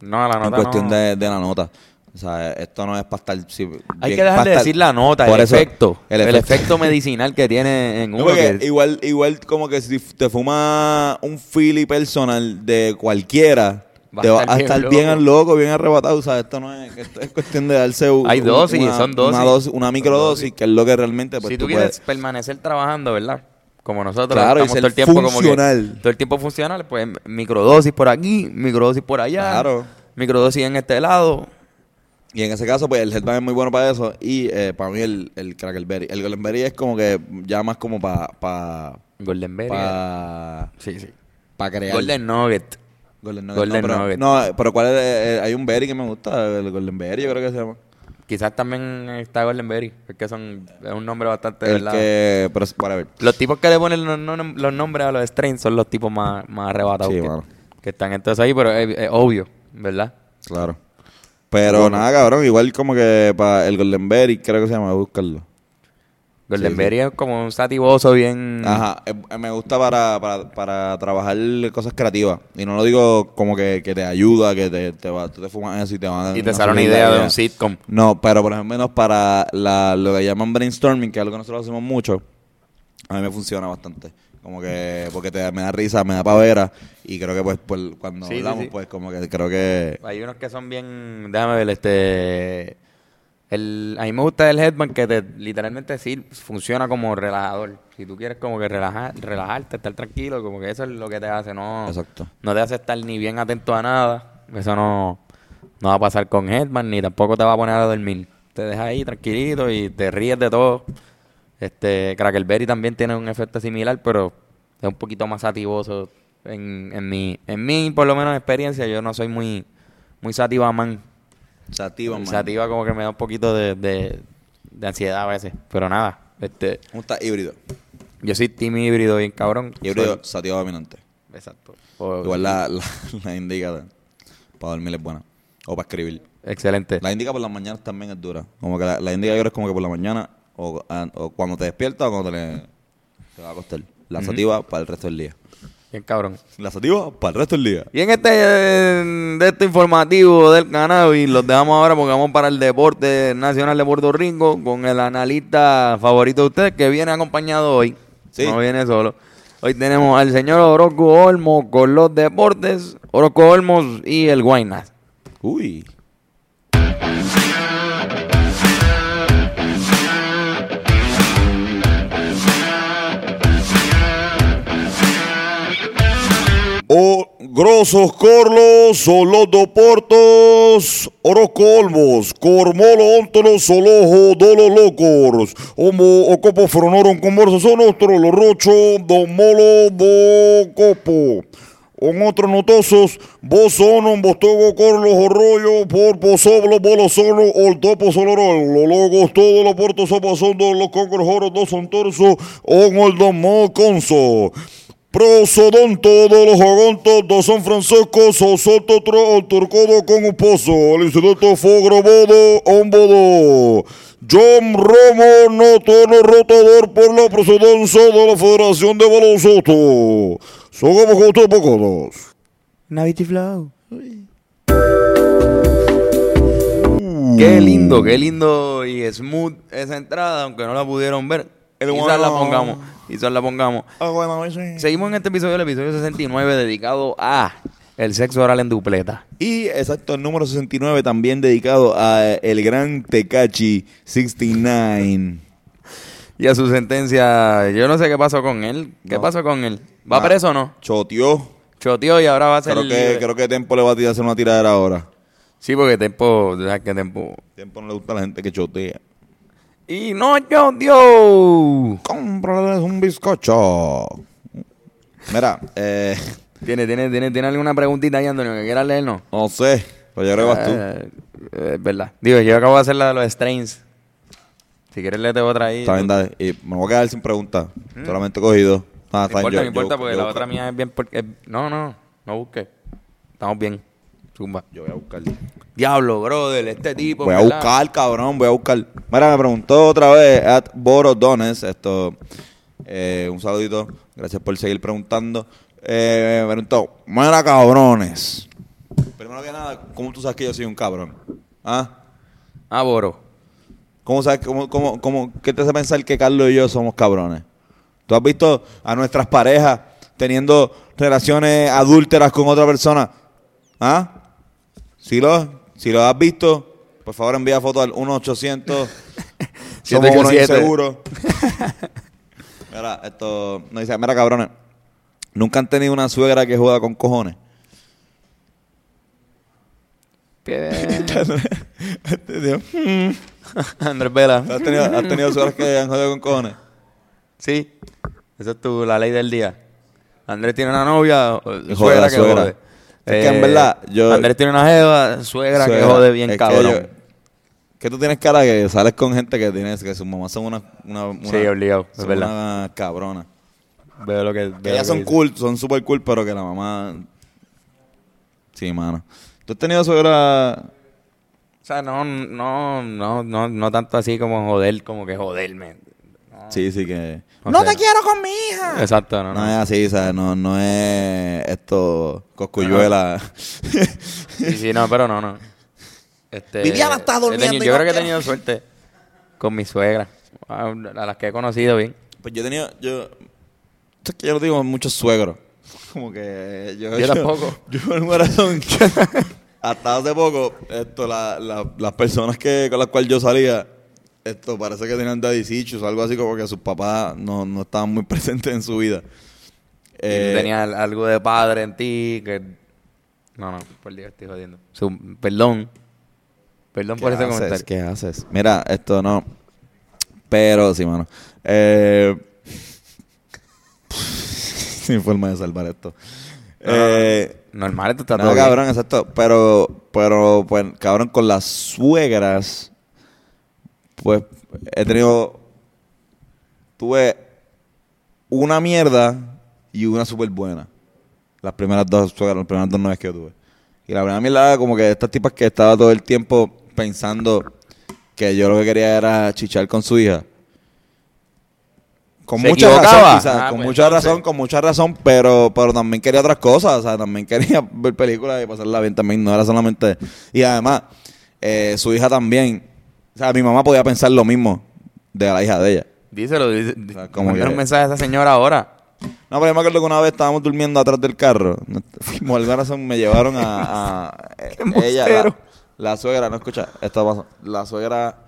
S1: No, la
S2: en
S1: nota
S2: cuestión
S1: no.
S2: de, de la nota. O sea, esto no es para estar...
S1: Hay
S2: bien-
S1: que dejar de
S2: estar-
S1: decir la nota,
S2: Por
S1: el
S2: eso,
S1: efecto.
S2: el
S1: El
S2: efecto.
S1: efecto (laughs) medicinal que tiene en
S2: No,
S1: uno. que-
S2: igual, igual como que si te fuma un Philly personal de cualquiera,
S1: Va
S2: te
S1: a
S2: va
S1: estar
S2: a
S1: bien
S2: estar
S1: loco.
S2: bien loco, bien arrebatado. O sea, esto no es, esto es cuestión de darse un-
S1: Hay dosis,
S2: una,
S1: son dosis.
S2: Una, dosis, una microdosis, que es lo que realmente pues,
S1: si tú,
S2: tú
S1: quieres
S2: puedes-
S1: permanecer trabajando, ¿verdad? Como nosotros
S2: Claro,
S1: estamos todo el tiempo como que-
S2: funcional.
S1: todo el tiempo funcional, pues microdosis por aquí, microdosis por allá,
S2: Claro.
S1: microdosis en este lado.
S2: Y en ese caso, pues el headband es muy bueno para eso. Y eh, para mí el, el Crackerberry. El Goldenberry es como que ya más como para pa,
S1: Golden Berry.
S2: pa,
S1: sí, sí.
S2: pa crear.
S1: Golden Nugget.
S2: Golden Nugget.
S1: Golden
S2: no, pero,
S1: Nugget.
S2: no, pero ¿cuál es? Eh, hay un berry que me gusta, el Golden Berry, yo creo que se llama.
S1: Quizás también está Golden Berry, es que son, es un nombre bastante,
S2: El que, pero, para ver.
S1: Los tipos que le ponen los, no- los nombres a los strains son los tipos más, más arrebatados
S2: Sí,
S1: que,
S2: mano.
S1: que están entonces ahí, pero es, es obvio, ¿verdad?
S2: Claro. Pero nada, cabrón, igual como que para el Golden Berry, creo que se llama, buscarlo.
S1: Golden
S2: Sí,
S1: Berry es como un sativoso bien...
S2: Ajá, eh, eh, me gusta para, para, para trabajar cosas creativas. Y no lo digo como que, que te ayuda, que te, te va, tú te fumas eso y te van a
S1: Y te sale una idea de un sitcom.
S2: No, pero por ejemplo para la, lo que llaman brainstorming, que es algo que nosotros hacemos mucho, a mí me funciona bastante. Como que, porque te, me da risa, me da pavera. Y creo que pues, pues cuando
S1: Sí,
S2: hablamos, pues como que creo que...
S1: Hay unos que son bien... Déjame ver, este... El, a mí me gusta el headband que te, literalmente sí funciona como relajador. Si tú quieres como que relajar, relajarte, estar tranquilo, como que eso es lo que te hace, no,
S2: Exacto.
S1: no te hace estar ni bien atento a nada. Eso no, no va a pasar con headband ni tampoco te va a poner a dormir. Te deja ahí tranquilito y te ríes de todo. Este, Crackerberry también tiene un efecto similar, pero es un poquito más sativoso. En, en mi, en mi, por lo menos, experiencia, yo no soy muy, muy sativa man.
S2: Sativa, man.
S1: Sativa como que me da un poquito de, de, de ansiedad a veces. Pero nada, este,
S2: ¿Cómo está híbrido?
S1: yo soy team híbrido bien cabrón.
S2: Híbrido,
S1: Soy-
S2: sativa dominante.
S1: exacto. O-
S2: Igual la, la, (laughs) la indica para dormir es buena. O para escribir.
S1: Excelente.
S2: La indica por las mañanas también es dura. Como que la, la indica yo es como que por la mañana o, a- o cuando te despiertas o cuando te, le- te vas a acostar. La sativa para el resto del día.
S1: Bien cabrón.
S2: La sativa para el resto del día.
S1: Y en este de este informativo del cannabis, los dejamos ahora porque vamos para el deporte nacional de Puerto Rico con el analista favorito de ustedes que viene acompañado hoy.
S2: Sí.
S1: No viene solo. Hoy tenemos al señor Orozco Olmo con los deportes, Orozco Olmos y el Guaynas.
S2: Uy. Grosos corlos, son los deportes, Orozco Olmos, Cormolo, Ontono, Solojo, Dolo Locos, Homo, Ocopo, Fronoron, Conversación, Ostro, Lo Rocho, Don Molo, Bo, Copo. On otros notosos, vos sono, bostogo, corlos, arroyo, por posoblo, bolo sono, ol topo solorol, lo logos, todo lo puerto sopasondo, los concorjoros, dos son torso, on ol domo conso. Prosodon, todos los agontos, dos San Francisco, sosoto, tro, turcodo con un pozo, el instituto fogrobodo, ombodo. John Romo, no tono rotador por la procedencia de la Federación de Baloncesto. Somos con pocodos.
S1: Navity Flow. Qué lindo, qué lindo y smooth esa entrada, aunque no la pudieron ver.
S2: El
S1: Quizás la pongamos, quizás la pongamos.
S2: Bueno, sí.
S1: Seguimos en este episodio, el episodio 69, dedicado a El sexo oral en dupleta.
S2: Y exacto, el número 69 también dedicado a el gran Tecachi 69.
S1: Y a su sentencia, yo no sé qué pasó con él. ¿Qué
S2: No.
S1: pasó con él? ¿Va preso o no?
S2: Choteó.
S1: Choteó y ahora va a ser
S2: Creo que,
S1: libre.
S2: creo que Tempo le va a tirar- hacer una tiradera ahora.
S1: Sí, porque Tempo, tú sabes que Tempo...
S2: Tempo no le gusta a la gente que chotea.
S1: Y no choteó.
S2: Cómprales un bizcocho. Mira, eh,
S1: ¿Tiene, tiene, tiene, ¿Tiene alguna preguntita ahí, Antonio, que quieras leer, no?
S2: no sé, pero yo creo que vas tú.
S1: Eh, eh, es verdad. Digo, yo acabo de hacer la de los strains. Si quieres leerte otra ahí.
S2: Está bien, dale. Y me voy a quedar sin preguntas. Solamente he cogido. Ah,
S1: No importa,
S2: yo-
S1: no importa,
S2: yo-
S1: porque
S2: yo
S1: la otra mía es bien... Porque, no, no, no busques. Estamos bien.
S2: Yo voy a buscar.
S1: Diablo, brother, este tipo...
S2: Voy a
S1: ¿verdad?
S2: buscar, cabrón, voy a buscar. Mira, me preguntó otra vez at Borodones, esto, eh, un saludito, gracias por seguir preguntando. Eh, me preguntó, mira, cabrones. Primero que nada, ¿cómo tú sabes que yo soy un cabrón? ¿Ah?
S1: Ah, Boro.
S2: ¿Cómo sabes, cómo, cómo, cómo, qué te hace pensar que Carlos y yo somos cabrones? ¿Tú has visto a nuestras parejas teniendo relaciones adúlteras con otra persona? ¿Ah? Si lo, si lo has visto, por favor envía foto al 1-800. (laughs) Somos unos
S1: 787.
S2: inseguros. (laughs) mira, esto, no dice, mira cabrones, nunca han tenido una suegra que juega con cojones. (laughs)
S1: Andrés Vela.
S2: ¿Has tenido, has tenido suegras que han jugado con cojones?
S1: Sí. Esa es tu, la ley del día. Andrés tiene una novia, suegra
S2: la
S1: que
S2: suegra.
S1: jode.
S2: Es que en verdad, yo-
S1: Andrés tiene una jeva, suegra, que jode bien
S2: que
S1: cabrón.
S2: yo- que tú tienes cara que sales con gente que tienes que sus mamás son una, una, una-
S1: Sí, obligado, es
S2: son
S1: verdad.
S2: una cabrona.
S1: Veo lo que...
S2: Ellas son
S1: dice.
S2: cool, son super cool, pero que la mamá Sí, mano. ¿Tú has tenido suegra
S1: O sea, no, no, no, no, no tanto así como joder, como que joderme. No,
S2: Sí, sí que
S1: no
S3: te quiero con mi hija.
S1: Exacto, no,
S2: no,
S1: no.
S2: es así, ¿sabes? No, no es esto coscuyuela.
S1: Sí, sí, no, pero no, no. Este,
S3: Viviana está durmiendo
S1: tenido- yo creo que he tenido suerte con mi suegra. A, a las que he conocido bien.
S2: Pues yo he tenido, yo, es que yo no digo muchos suegros. (laughs) Como que yo,
S1: Yo tampoco.
S2: Yo, por alguna razón, hasta (laughs) hace poco, esto, la, la- las personas que, con las cuales yo salía, esto parece que tenían daddy issues o algo así, como que sus papás no, no estaban muy (laughs) presentes en su vida. Eh,
S1: tú tenías algo de padre en ti que... No, no, por Dios, estoy jodiendo. Su- perdón. Perdón
S2: ¿Qué
S1: por ese
S2: haces?
S1: comentario.
S2: ¿Qué haces? Mira, esto no. Pero sí, mano. Eh, (laughs) sin forma de salvar esto. Eh,
S1: Normal, esto está
S2: no,
S1: todo bien.
S2: cabrón, exacto. Pero, pero, pues, cabrón, con las suegras, pues, he tenido. Tuve una mierda y una súper buena. Las primeras dos las primeras dos novias que yo tuve. Y la primera mierda como que estas tipas que estaba todo el tiempo pensando que yo lo que quería era chichar con su hija. Con
S1: ¿Se
S2: mucha
S1: equivocaba?
S2: razón, quizás,
S1: Ah,
S2: con
S1: pues
S2: mucha
S1: entonces.
S2: razón, con mucha razón, pero, pero también quería otras cosas, o sea, también quería (laughs) ver películas y pasarla bien también, no era solamente... Y además, eh, su hija también, o sea, mi mamá podía pensar lo mismo de la hija de ella.
S1: Díselo, dice,
S2: sea, como que-
S1: un mensaje a esa señora ahora.
S2: No, pero yo me acuerdo que una vez estábamos durmiendo atrás del carro. Fuimos, alguna razón me llevaron a. a- (laughs) eh, ella, la, la suegra, no escucha, esto pasa. La suegra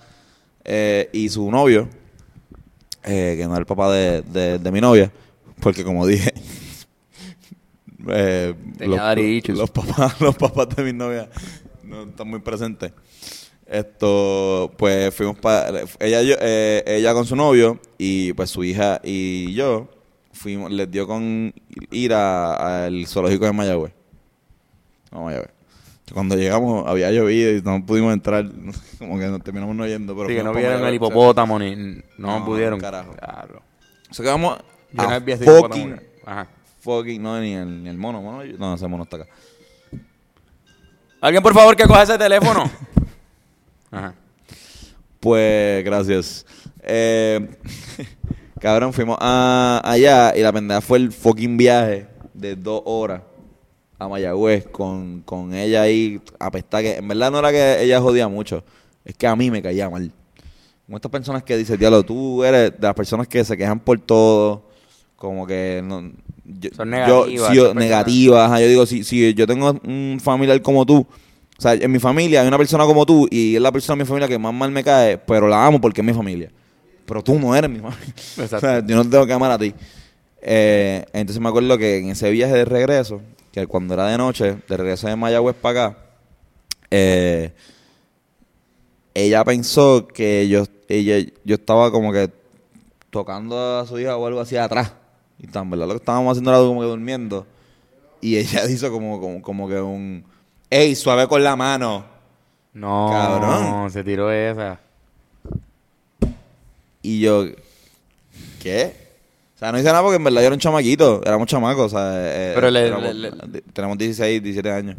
S2: eh, y su novio, eh, que no es el papá de, de- de mi novia, porque como dije. (laughs) eh, los papás, (laughs) los papás de mi novia no están muy presentes. Esto, pues fuimos para. Ella, yo- eh, ella con su novio y pues su hija y yo fuimos, les dio con ir a- al zoológico de Mayagüez. No, Mayagüez. Cuando llegamos había llovido y no pudimos entrar, (laughs) como que nos terminamos no yendo. Pero
S1: Sí, que no vieron el hipopótamo ni... No,
S2: No,
S1: pudieron.
S2: carajo.
S1: Claro.
S2: O sea, que vamos
S1: Yo
S2: a
S1: no
S2: fucking,
S1: Ajá.
S2: fucking, no, ni el, ni el mono, mono, no, ese mono está acá.
S1: Alguien, por favor, que coja ese teléfono. (laughs) Ajá.
S2: Pues, gracias. Eh, (laughs) cabrón, fuimos a, allá y la pendeja fue el fucking viaje de dos horas a Mayagüez con, con ella ahí apestada. Que en verdad no era que ella jodía mucho, es que a mí me caía mal. Como estas personas que dicen, diablo, tú eres de las personas que se quejan por todo, como que no, yo-
S1: Son negativas,
S2: yo- negativas, ajá, yo digo, si, si yo tengo un familiar como tú, o sea, en mi familia hay una persona como tú y es la persona de mi familia que más mal me cae, pero la amo porque es mi familia. Pero tú no eres mi familia.
S1: Exacto. (laughs)
S2: O sea, yo no te tengo que amar a ti. Eh, entonces me acuerdo que en ese viaje de regreso, que cuando era de noche, de regreso de Mayagüez para acá, eh, ella pensó que yo, ella, yo estaba como que tocando a su hija o algo así atrás. Y tan verdad lo que estábamos haciendo era como que durmiendo. Y ella (laughs) hizo como, como, como que un... ¡Ey, suave con la mano!
S1: No,
S2: Cabrón.
S1: se tiró esa.
S2: Y yo, ¿qué? O sea, no hice nada porque en verdad yo era un chamaquito, éramos chamacos, o sea, eh,
S1: Pero le-
S2: éramos-
S1: le- le-
S2: tenemos 16, 17 años.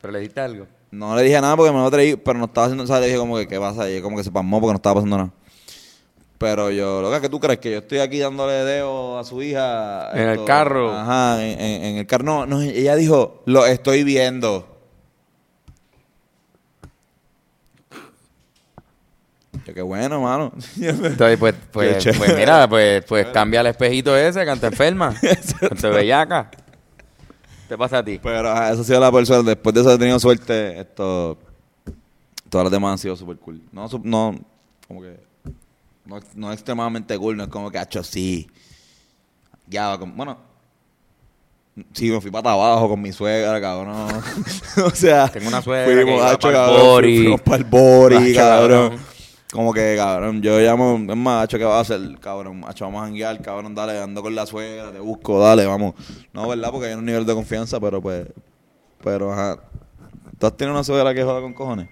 S1: Pero le diste algo.
S2: No le dije nada porque me lo traí, pero no estaba haciendo, o sea, le dije como que, ¿qué pasa? Y como que se pasmó porque no estaba pasando nada. Pero yo, lo que tú crees que yo estoy aquí dándole dedo a su hija.
S1: En el carro.
S2: Ajá, en, en- en el carro. No, no, ella dijo, lo estoy viendo. Yo, qué bueno, mano. (laughs)
S1: Entonces, pues, pues, pues mira, pues, pues cambia el espejito ese, que te enferma. (laughs) te bellaca. ¿Qué pasa a ti?
S2: Pero ajá, eso ha sido la persona. Después de eso he tenido suerte. Esto. Todas las demás han sido súper cool. No, su- no, como que. No, no extremadamente cool, no es como que, hacho, sí. Ya, como- bueno. Sí, me fui para abajo con mi suegra, cabrón. (laughs) o sea,
S1: Tengo una suegra que
S2: fuimos,
S1: iba
S2: hacho,
S1: pa'l
S2: cabrón,
S1: bori.
S2: Fuimos para el bori, cabrón. Como que, cabrón, yo llamo, es más, hacho, ¿qué va a hacer? Cabrón, hacho, vamos a janguear, cabrón, dale, ando con la suegra, te busco, dale, vamos. No, ¿verdad? Porque hay un nivel de confianza, pero pues, pero, ajá. ¿Tú has tenido una suegra que joda con cojones?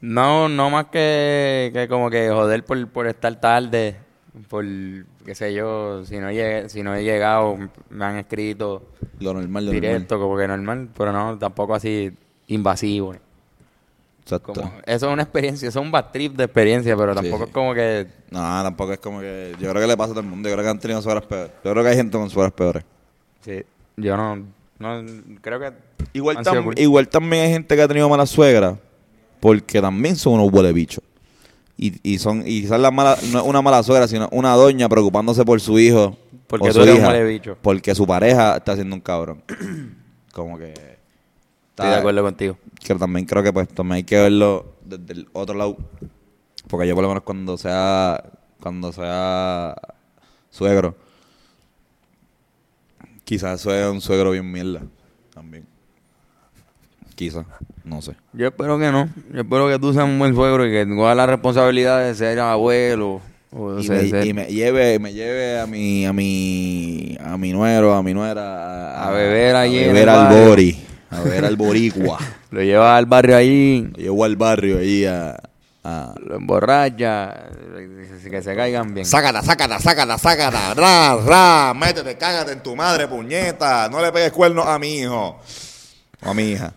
S1: No, no más que, que como que joder por, por estar tarde, por qué sé yo, si no, llegué, si no he llegado, me han escrito
S2: Lo normal, lo
S1: directo, como que normal, pero no, tampoco así invasivo.
S2: Exacto.
S1: Como, eso es una experiencia, eso es un bad trip de experiencia, pero tampoco
S2: sí.
S1: es como que...
S2: No, tampoco es como que, yo creo que le pasa a todo el mundo, yo creo que han tenido suegras peores. Yo creo que hay gente con suegras peores.
S1: Sí, yo no, no creo que...
S2: Igual, tam- igual también hay gente que ha tenido malas suegras porque también son unos huele bichos. Y, y son y quizás la mala, no es una mala suegra, sino una doña preocupándose por su hijo.
S1: Porque
S2: o
S1: tú
S2: su
S1: eres un
S2: hija,
S1: huelebicho.
S2: Porque su pareja está siendo un cabrón. Como que...
S1: Estoy de acuerdo contigo.
S2: Que también creo que pues también hay que verlo desde el otro lado. Porque yo por lo menos cuando sea cuando sea suegro, quizás sea un suegro bien mierda también. Quizás, no sé.
S1: Yo espero que no. Yo espero que tú seas un buen suegro y que tengas la responsabilidad de ser abuelo. O
S2: Y me,
S1: ser-
S2: y me lleve, me lleve a mi, a mi, a mi nuero, a mi nuera,
S1: A beber
S2: a beber al
S1: barrio.
S2: A beber al boricua. (laughs)
S1: Lo llevas al barrio ahí,
S2: Lo llevo al barrio ahí a, a
S1: lo emborracha, que se caigan bien.
S2: Sácala, sácala, sácala, sácala. Ra, ra, métete, cágate en tu madre, puñeta. No le pegues cuernos a mi hijo. O a mi hija.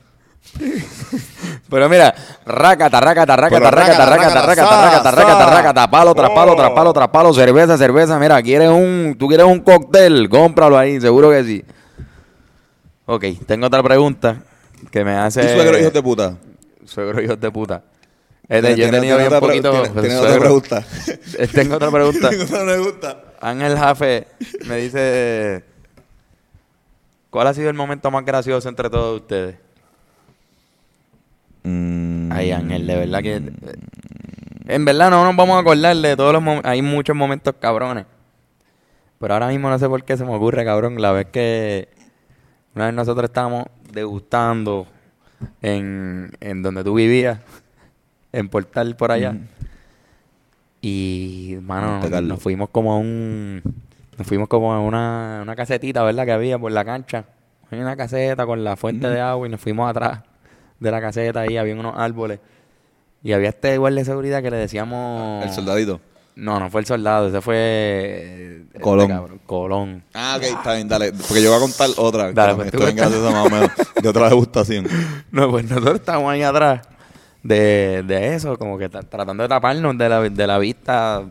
S1: Pero mira, rácata, rácata, rácata, rácata,
S2: rácata,
S1: rácata,
S2: rácata,
S1: rácata,
S2: sa,
S1: rácata, rácata,
S2: sa.
S1: rácata, palo tras palo, tras palo, tras palo, cerveza, cerveza. Mira, quieres un, tú quieres un cóctel, cómpralo ahí, seguro que sí. Ok, tengo otra pregunta que me hace.
S2: ¿Y suegro, hijos de puta?
S1: Suegro, hijos de puta. Este, yo he
S2: ¿Tienes-
S1: tenido bien poquito.
S2: otra pregunta? (laughs)
S1: Eh, Tengo otra pregunta. (laughs)
S2: Tengo otra pregunta.
S1: Ángel Jafe me dice: ¿Cuál ha sido el momento más gracioso entre todos ustedes?
S2: Mm,
S1: Ay, Ángel, de verdad que. En verdad no nos vamos a acordar de todos los momentos. Hay muchos momentos cabrones. Pero ahora mismo no sé por qué se me ocurre, cabrón. La vez que una vez nosotros estábamos degustando en, en donde tú vivías, en Portal por allá. Y, mano, nos fuimos como a un. Nos fuimos como a una, una casetita, ¿verdad? Que había por la cancha. Hay una caseta con la fuente de agua y nos fuimos atrás de la caseta ahí. Había unos árboles. Y había este guardia de seguridad que le decíamos.
S2: El soldadito.
S1: No, no fue el soldado, ese fue. eh, este
S2: Colón.
S1: cabrón, Colón.
S2: Ah, ok, está bien, dale. Porque yo voy a contar otra.
S1: Dale,
S2: que
S1: pues, tú
S2: también está bien
S1: cuenta.
S2: graciosa, más o menos. (laughs) De otra degustación.
S1: No, pues nosotros estábamos ahí atrás de, de eso, como que ta- tratando de taparnos de la, de la vista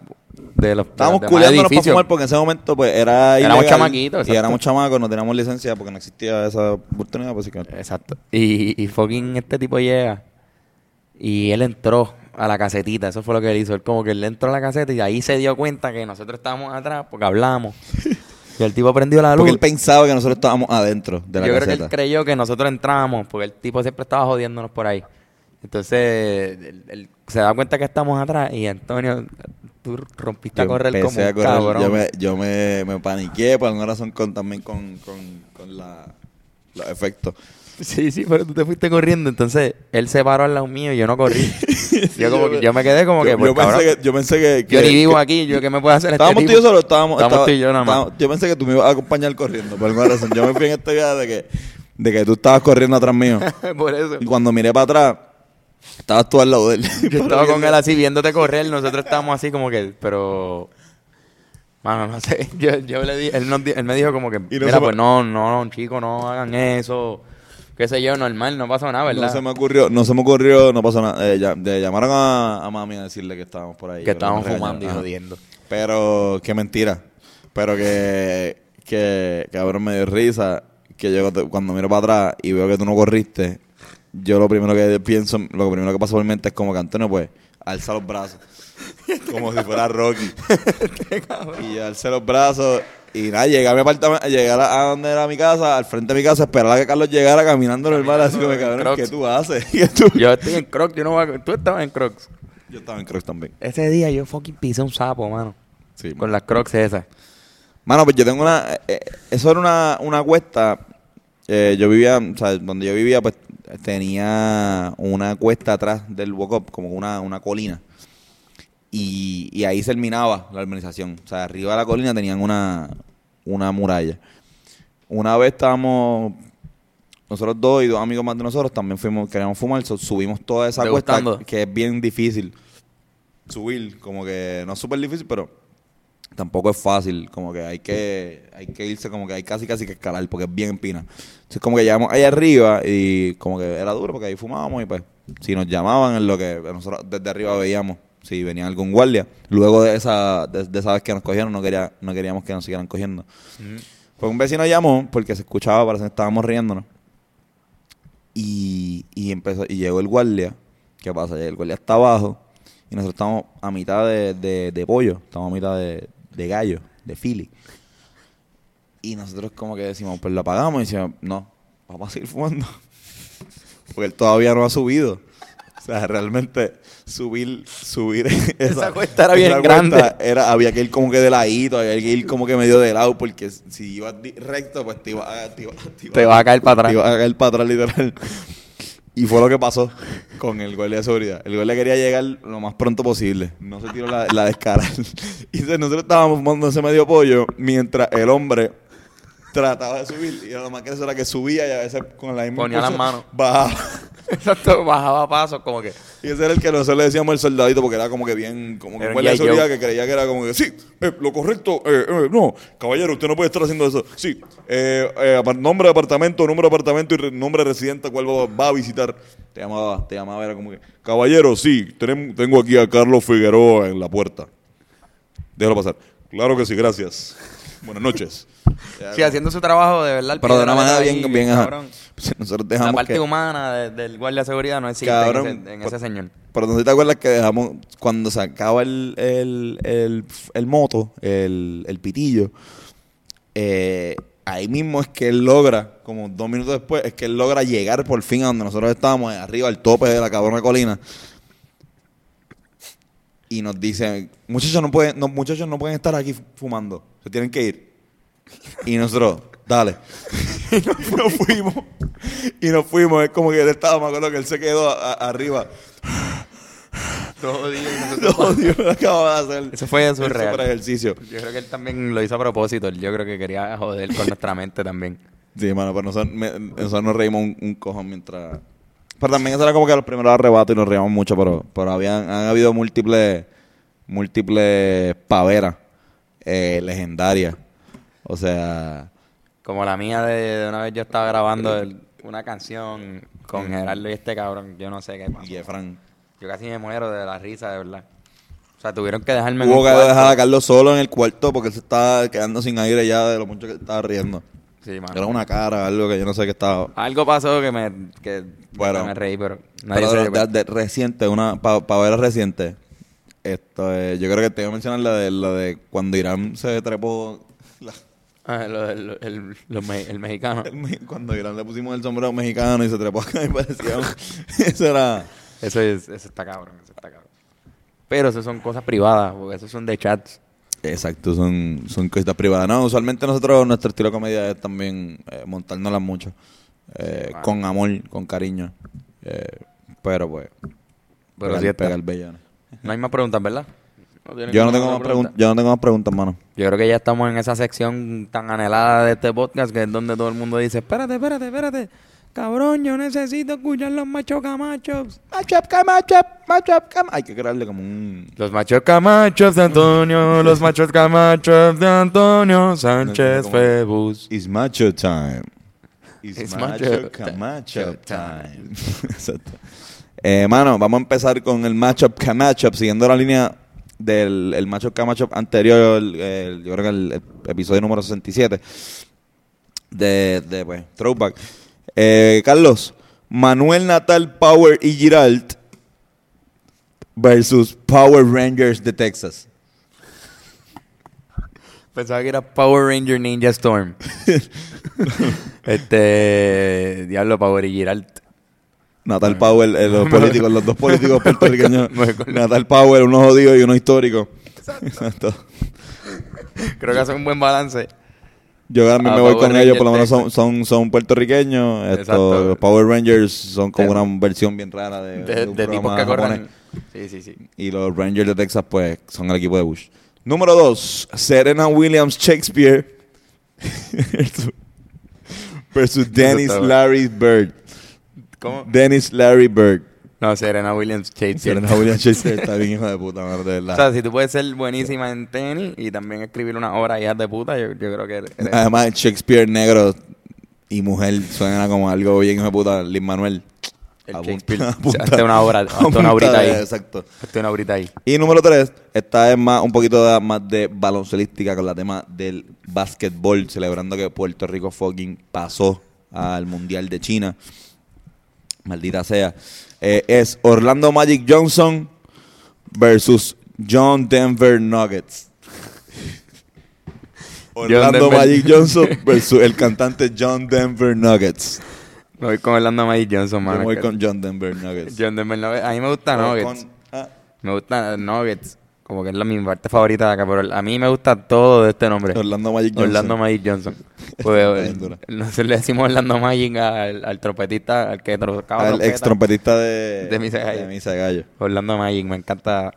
S1: de los
S2: Estábamos
S1: de los demás
S2: culeándonos para
S1: edificios.
S2: fumar porque en ese momento pues era
S1: Éramos
S2: ilegal,
S1: chamaquitos,
S2: Y
S1: exacto.
S2: éramos chamacos, no teníamos licencia porque no existía esa oportunidad. Pues, sí que-
S1: Exacto. Y, y fucking este tipo llega y él entró a la casetita. Eso fue lo que él hizo. Él como que él entró a la caseta y ahí se dio cuenta que nosotros estábamos atrás porque hablamos. (laughs) Y el tipo prendió la luz.
S2: Porque él pensaba que nosotros estábamos adentro de la
S1: Yo creo que él creyó que nosotros entrábamos, porque el tipo siempre estaba jodiéndonos por ahí. Entonces, él, él se da cuenta que estamos atrás y Antonio, tú rompiste a correr como un
S2: a correr,
S1: cabrón.
S2: Yo, me, yo me, me paniqué por alguna razón con, también con, con, con la, los efectos. (laughs)
S1: Sí, sí, pero tú te fuiste corriendo. Entonces, él se paró al lado mío y yo no corrí. (laughs) yo, como que, yo me quedé como que,
S2: yo,
S1: pues,
S2: yo
S1: cabrón,
S2: pensé que, yo pensé que,
S1: yo ni vivo
S2: que-
S1: aquí. Yo, ¿Qué me puede hacer este
S2: ¿Estábamos tú
S1: tipo?
S2: y yo solo? Estábamos,
S1: Estábamos
S2: estaba-
S1: tú y yo nada más.
S2: estábamos- yo pensé que tú me ibas a acompañar corriendo, por alguna razón. Yo me fui en esta idea de que, de que tú estabas corriendo atrás mío. (laughs)
S1: por eso.
S2: Y cuando miré para atrás, estabas tú al lado de él.
S1: Yo estaba con él así viéndote correr, nosotros estábamos así como que, pero... Mano, no sé, yo, yo le di, él, nos él me dijo como que,
S2: no
S1: mira, pues no, no, chicos, no hagan eso, qué sé yo, normal, no pasó nada, ¿verdad?
S2: No se me ocurrió, no se me ocurrió, no pasó nada. Eh, ya- de- llamaron a, a mami a decirle que estábamos por ahí.
S1: que estábamos fumando y jodiendo.
S2: Pero, qué mentira. Pero que, que, cabrón, me dio risa. Que yo cuando miro para atrás y veo que tú no corriste, yo lo primero que pienso, lo primero que pasa por mi mente es como que Antonio, pues, alza los brazos. (laughs) como si fuera Rocky. y yo alcé los brazos. Y nada, llegué a mi apartamento, llegué a, donde era mi casa, al frente de mi casa, esperar a que Carlos llegara caminando normal, así como, cabrón,
S1: Crocs.
S2: ¿qué tú haces? (laughs) ¿Qué tú?
S1: Yo estoy en Crocs, yo no voy a... Tú estabas en Crocs.
S2: Yo estaba en Crocs también.
S1: Ese día yo fucking pisé un sapo, mano.
S2: Sí,
S1: Con las Crocs esas.
S2: Mano, pues yo tengo una. eh, eh, eso era una, una cuesta. eh, yo vivía, o sea, donde yo vivía, pues tenía una cuesta atrás del walk-up, como una, una colina. Y, y ahí terminaba la urbanización. O sea, arriba de la colina tenían una, una muralla. Una vez estábamos. Nosotros dos y dos amigos más de nosotros también fuimos, queríamos fumar, so- subimos toda esa cuesta que es bien difícil subir, como que no es súper difícil, pero tampoco es fácil, como que hay que hay que irse como que hay casi casi que escalar porque es bien empina. Entonces como que llegamos ahí arriba y como que era duro porque ahí fumábamos y pues si nos llamaban en lo que nosotros desde arriba veíamos si venía algún guardia. Luego de esa de, de esa vez que nos cogieron no quería no queríamos que nos siguieran cogiendo. Pues un vecino llamó porque se escuchaba, parece que estábamos riéndonos. Y, y empezó y llegó el guardia. ¿Qué pasa? El guardia está abajo y nosotros estamos a mitad de, de- de pollo, estamos a mitad de, de gallo, de fili. Y nosotros como que decimos, pues lo apagamos y decimos, no, vamos a seguir fumando. (laughs) Porque él todavía no ha subido. (laughs) O sea, realmente subir, subir (laughs)
S1: Esa cuesta era bien grande.
S2: Era, había que ir como que de ladito, había que ir como que medio de lado, porque si ibas recto, pues te iba a, te iba, te iba-
S1: Te a caer para
S2: te
S1: atrás.
S2: iba a caer para atrás, literal. Y fue lo que pasó con el guardia de seguridad. El guardia quería llegar lo más pronto posible. No se tiró la, la descarga. (laughs) Y nosotros estábamos fumando ese medio pollo mientras el hombre trataba de subir. Y lo más que eso era que subía y a veces con la misma
S1: Ponía las manos.
S2: Bajaba.
S1: Exacto, bajaba pasos como que...
S2: Y ese era el que nosotros le decíamos el soldadito porque era como que bien, como que
S1: G.I.
S2: seguridad que creía que era como que, sí, eh, lo correcto, eh, eh, no, caballero, usted no puede estar haciendo eso. Sí, eh, eh, nombre de apartamento, número de apartamento y re- nombre de residente, cuál va, va a visitar. Te llamaba, te llamaba, era como que, caballero, sí, tenemos- tengo aquí a Carlos Figueroa en la puerta. Déjalo pasar. Claro que sí, gracias. Buenas noches.
S1: Sí, haciendo su trabajo de verdad.
S2: Pero de una
S1: la
S2: manera bien, bien, ajá. Nosotros
S1: La
S2: dejamos
S1: parte
S2: que...
S1: humana de- del guardia de seguridad no existe
S2: Cabrón,
S1: en, ese, en
S2: por-
S1: ese señor.
S2: Pero no te acuerdas que dejamos, cuando se acaba el, el, el, el moto, el, el pitillo, eh, ahí mismo es que él logra, como dos minutos después, es que él logra llegar por fin a donde nosotros estábamos, arriba al tope de la cabrona colina. Y nos dice, muchachos no pueden, no, muchachos no pueden estar aquí fumando, se tienen que ir. Y nosotros, dale. y (laughs) nos fuimos. Y nos fuimos. Es como que él estaba, me acuerdo que él se quedó a- a- arriba.
S1: Todo día y nosotros-
S2: No, Dios, lo acaba de hacer.
S1: Eso fue
S2: El
S1: surreal.
S2: super ejercicio.
S1: Yo creo que él también lo hizo a propósito. Yo creo que quería joder con nuestra mente también.
S2: Sí, mano, pero nosotros, me- nosotros nos reímos un, un cojón mientras... Pero también eso era como que los primeros arrebatos y nos reíamos mucho, pero, pero habían, han habido múltiples, múltiples paveras eh, legendarias. O sea,
S1: Como la mía de, de una vez yo estaba grabando el- una canción con Gerardo y este cabrón. Yo no sé qué pasó.
S2: y Efran.
S1: Yo casi me muero de la risa, de verdad. O sea, tuvieron que dejarme en
S2: Hubo
S1: un
S2: que dejar a Carlos solo en el cuarto porque él se estaba quedando sin aire ya de lo mucho que estaba riendo.
S1: Sí, mano.
S2: Era una cara, algo que yo no sé qué estaba.
S1: Algo pasó que me, que
S2: Bueno.
S1: me reí, pero nadie
S2: Pero
S1: se
S2: de, de- de reciente, una para ver reciente. Esto, eh, yo creo que te iba a mencionar la de, la de cuando Irán se trepó la,
S1: Ah, lo- el, el- me- el mexicano.
S2: Cuando Irán le pusimos el sombrero mexicano y se trepó acá y parecía... (laughs) Eso era...
S1: Eso, es, eso está cabrón, eso está cabrón. Pero eso son cosas privadas, porque esos son de chats.
S2: Exacto, son, son cositas privadas. No, usualmente nosotros, nuestro estilo de comedia es también eh, montárnoslas mucho. Eh. Con amor, con cariño. Eh, pero pues...
S1: Pero
S2: pegar-
S1: sí está.
S2: pegar.
S1: No hay más preguntas, ¿verdad?
S2: Yo no tengo más
S1: otra
S2: preguntas. Yo no tengo más preguntas, mano.
S1: Yo creo que ya estamos en esa sección tan anhelada de este podcast que es donde todo el mundo dice, espérate, espérate, espérate. Cabrón, yo necesito escuchar los machos camachos.
S2: Matchup, matchup, matchup, cam. Hay que crearle como un...
S1: Los machos camachos de Antonio, los machos camachos de Antonio Sánchez Febus.
S2: It's macho time. It's,
S1: It's
S2: macho,
S1: macho
S2: camacho
S1: time.
S2: time. (laughs) Exacto. Eh, mano, vamos a empezar con el matchup matchup siguiendo la línea del el matchup matchup anterior, el- el- yo creo que el, el episodio número 67 de, de pues, Throwback. Eh, Carlos, Manuel Natal Power y Giralt versus Power Rangers de Texas.
S1: Pensaba que era Power Ranger Ninja Storm. (laughs) este. Diablo, Power y Giralt.
S2: Natal Powell, eh, los políticos, los dos políticos (laughs) puertorriqueños. Natal Powell, uno jodido y uno histórico. Exacto.
S1: Creo que hace un buen balance.
S2: Yo también
S1: Ah,
S2: me voy
S1: Power
S2: con ellos, por lo menos son, son, son puertorriqueños. Los Power Rangers son como
S1: De-
S2: una versión bien rara de,
S1: De,
S2: de un
S1: de tipos que corren. Sí, sí, sí.
S2: Y los Rangers de Texas, pues, son el equipo de Bush. Número dos, Serena Williams Shakespeare (laughs) versus, Dennis. Larry Bird.
S1: ¿Cómo?
S2: Dennis Larry Bird.
S1: No, Serena Williams Shakespeare.
S2: Serena Williams Shakespeare está bien hijo de puta, madre, de
S1: O
S2: verdad.
S1: sea, si tú puedes ser buenísima en tenis y también escribir una obra hijas de puta, yo, yo creo que eres...
S2: Además, Shakespeare negro y mujer suena como algo bien hijo de puta. Lin Manuel.
S1: El Shakespeare. (laughs)
S2: apunta-
S1: una obra, una
S2: apunta
S1: obrita
S2: de-
S1: ahí.
S2: Exacto.
S1: Hazte una obrita ahí.
S2: Y número tres, esta es más un poquito de- más de baloncelística con la tema del básquetbol, celebrando que Puerto Rico fucking pasó al Mundial de China. Maldita sea. Eh, es Orlando Magic Johnson versus John Denver Nuggets. (laughs) Orlando
S1: Denver-
S2: Magic Johnson (laughs) versus el cantante John Denver Nuggets.
S1: Me voy con Orlando Magic Johnson, mano.
S2: me voy con John Denver Nuggets.
S1: John Denver Nuggets. A mí me gusta
S2: Pero
S1: Nuggets.
S2: con- ah,
S1: Me gusta Nuggets. Como que es la mi parte favorita de acá. Pero a mí me gusta todo de este nombre.
S2: Orlando Magic Johnson.
S1: Orlando Magic Johnson. Pues,
S2: dura.
S1: nosotros le decimos Orlando Magic al, al trompetista, al que tocaba
S2: Al ex trompetista de,
S1: De Misa Gallo.
S2: de Misa Gallo.
S1: Orlando Magic, me encanta.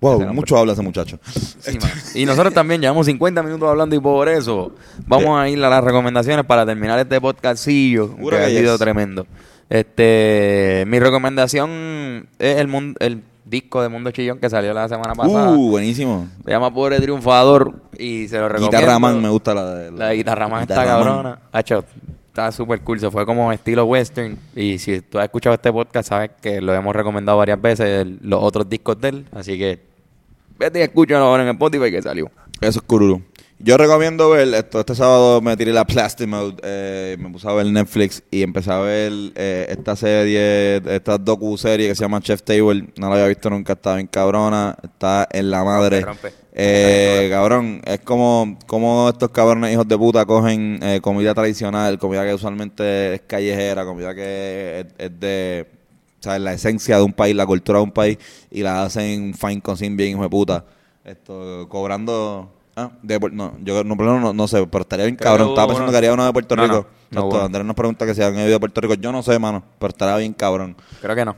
S2: Wow, mucho habla ese muchacho.
S1: Sí, y nosotros también llevamos 50 minutos hablando y por eso vamos a ir a las recomendaciones para terminar este podcastillo que
S2: que
S1: ha sido
S2: yes.
S1: tremendo. Este, mi recomendación es el mun- el disco de Mundo Chillón que salió la semana pasada.
S2: Uh, buenísimo.
S1: Se llama Pobre Triunfador y se lo recomiendo.
S2: Guitarra Man me gusta la de
S1: La guitarra más está
S2: Guitarra Man.
S1: cabrona. Hacho, está súper cool. Se fue como estilo western. Y si tú has escuchado este podcast, sabes que lo hemos recomendado varias veces, el- los otros discos de él. Así que vete y escúchalo ahora en Spotify que salió.
S2: Eso es cururu. Yo recomiendo ver esto. Este sábado me tiré la Plastic Mode. eh, me puse a ver Netflix y empecé a ver eh, esta serie, esta docu-serie que se llama Chef Table. No la había visto nunca. Está bien cabrona. Está en la madre. Eh, cabrón, es como, como estos cabrones hijos de puta cogen eh, comida tradicional, comida que usualmente es callejera, comida que es, es de, ¿sabes? La esencia de un país, la cultura de un país, y la hacen fine cuisine bien hijo de puta. Esto, cobrando... Ah, de, no, yo no, no, no, no sé, pero estaría bien
S1: Creo
S2: cabrón. Estaba pensando
S1: uno.
S2: que haría uno de Puerto
S1: No,
S2: Rico.
S1: no.
S2: Andrés nos pregunta que si han ido a Puerto Rico. Yo no sé, mano, pero estaría bien cabrón
S1: Creo que no.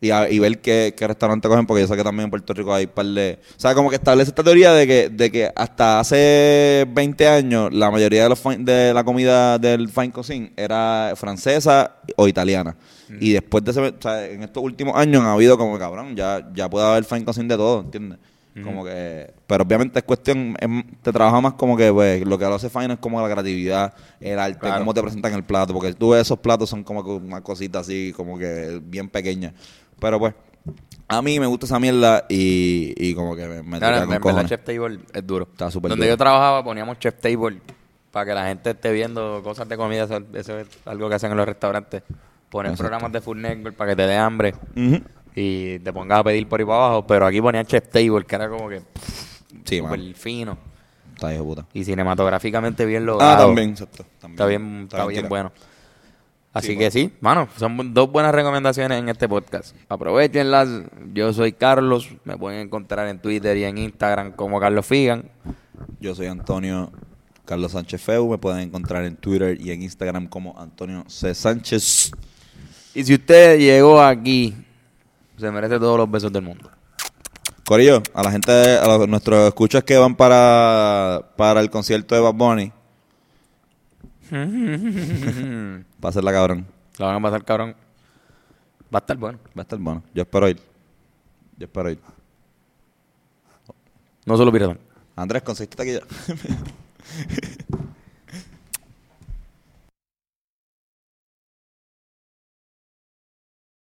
S2: y, a- y ver qué, qué restaurante cogen, porque yo sé que también en Puerto Rico hay un par de... O sea, como que establece esta teoría de que, de que hasta hace 20 años la mayoría de, los fine- de la comida del fine cuisine era francesa o italiana. Y después de ese... O sea, en estos últimos años ha habido como, cabrón, ya, ya puede haber fine cuisine de todo, ¿entiendes? Como que... Pero obviamente es cuestión... es- te trabaja más como que, pues, lo que lo hace fine es como la creatividad, el arte,
S1: Claro.
S2: cómo te presentan el plato. Porque tú ves esos platos son como una cosita así, como que bien pequeña. Pero pues, a mí me gusta esa mierda y, y como que me, me
S1: Claro, en verdad. Chef Table es duro.
S2: Está súper
S1: Donde
S2: duro.
S1: yo trabajaba poníamos Chef Table para que la gente esté viendo cosas de comida. Eso, eso es algo que hacen en los restaurantes. Poner
S2: Exacto.
S1: programas de Food Network para que te dé hambre
S2: Ujú.
S1: Y te pongas a pedir por ahí para abajo. Pero aquí ponían Chef Table, que era como que
S2: Sí,
S1: súper
S2: man.
S1: fino.
S2: Está hijo de puta.
S1: Y cinematográficamente bien
S2: Ah,
S1: logrado.
S2: también, exacto. también.
S1: Está bien, está bien bueno. Así
S2: Sí,
S1: que
S2: bueno.
S1: sí, mano, son dos buenas recomendaciones en este podcast. Aprovechenlas. Yo soy Carlos. Me pueden encontrar en Twitter y en Instagram como Carlos Figan.
S2: Yo soy Antonio Carlos Sánchez Feu. Me pueden encontrar en Twitter y en Instagram como Antonio C. Sánchez.
S1: Y si usted llegó aquí, se merece todos los besos del mundo.
S2: Corillo, a la gente, a los- nuestros escuchas que van para, para el concierto de Bad Bunny, (laughs) pásenla cabrón.
S1: Lo van a pasar, cabrón. Va a estar bueno.
S2: Va a estar bueno. Yo espero ir. Yo espero ir.
S1: No solo piratón.
S2: Andrés, conseguiste taquilla. (laughs)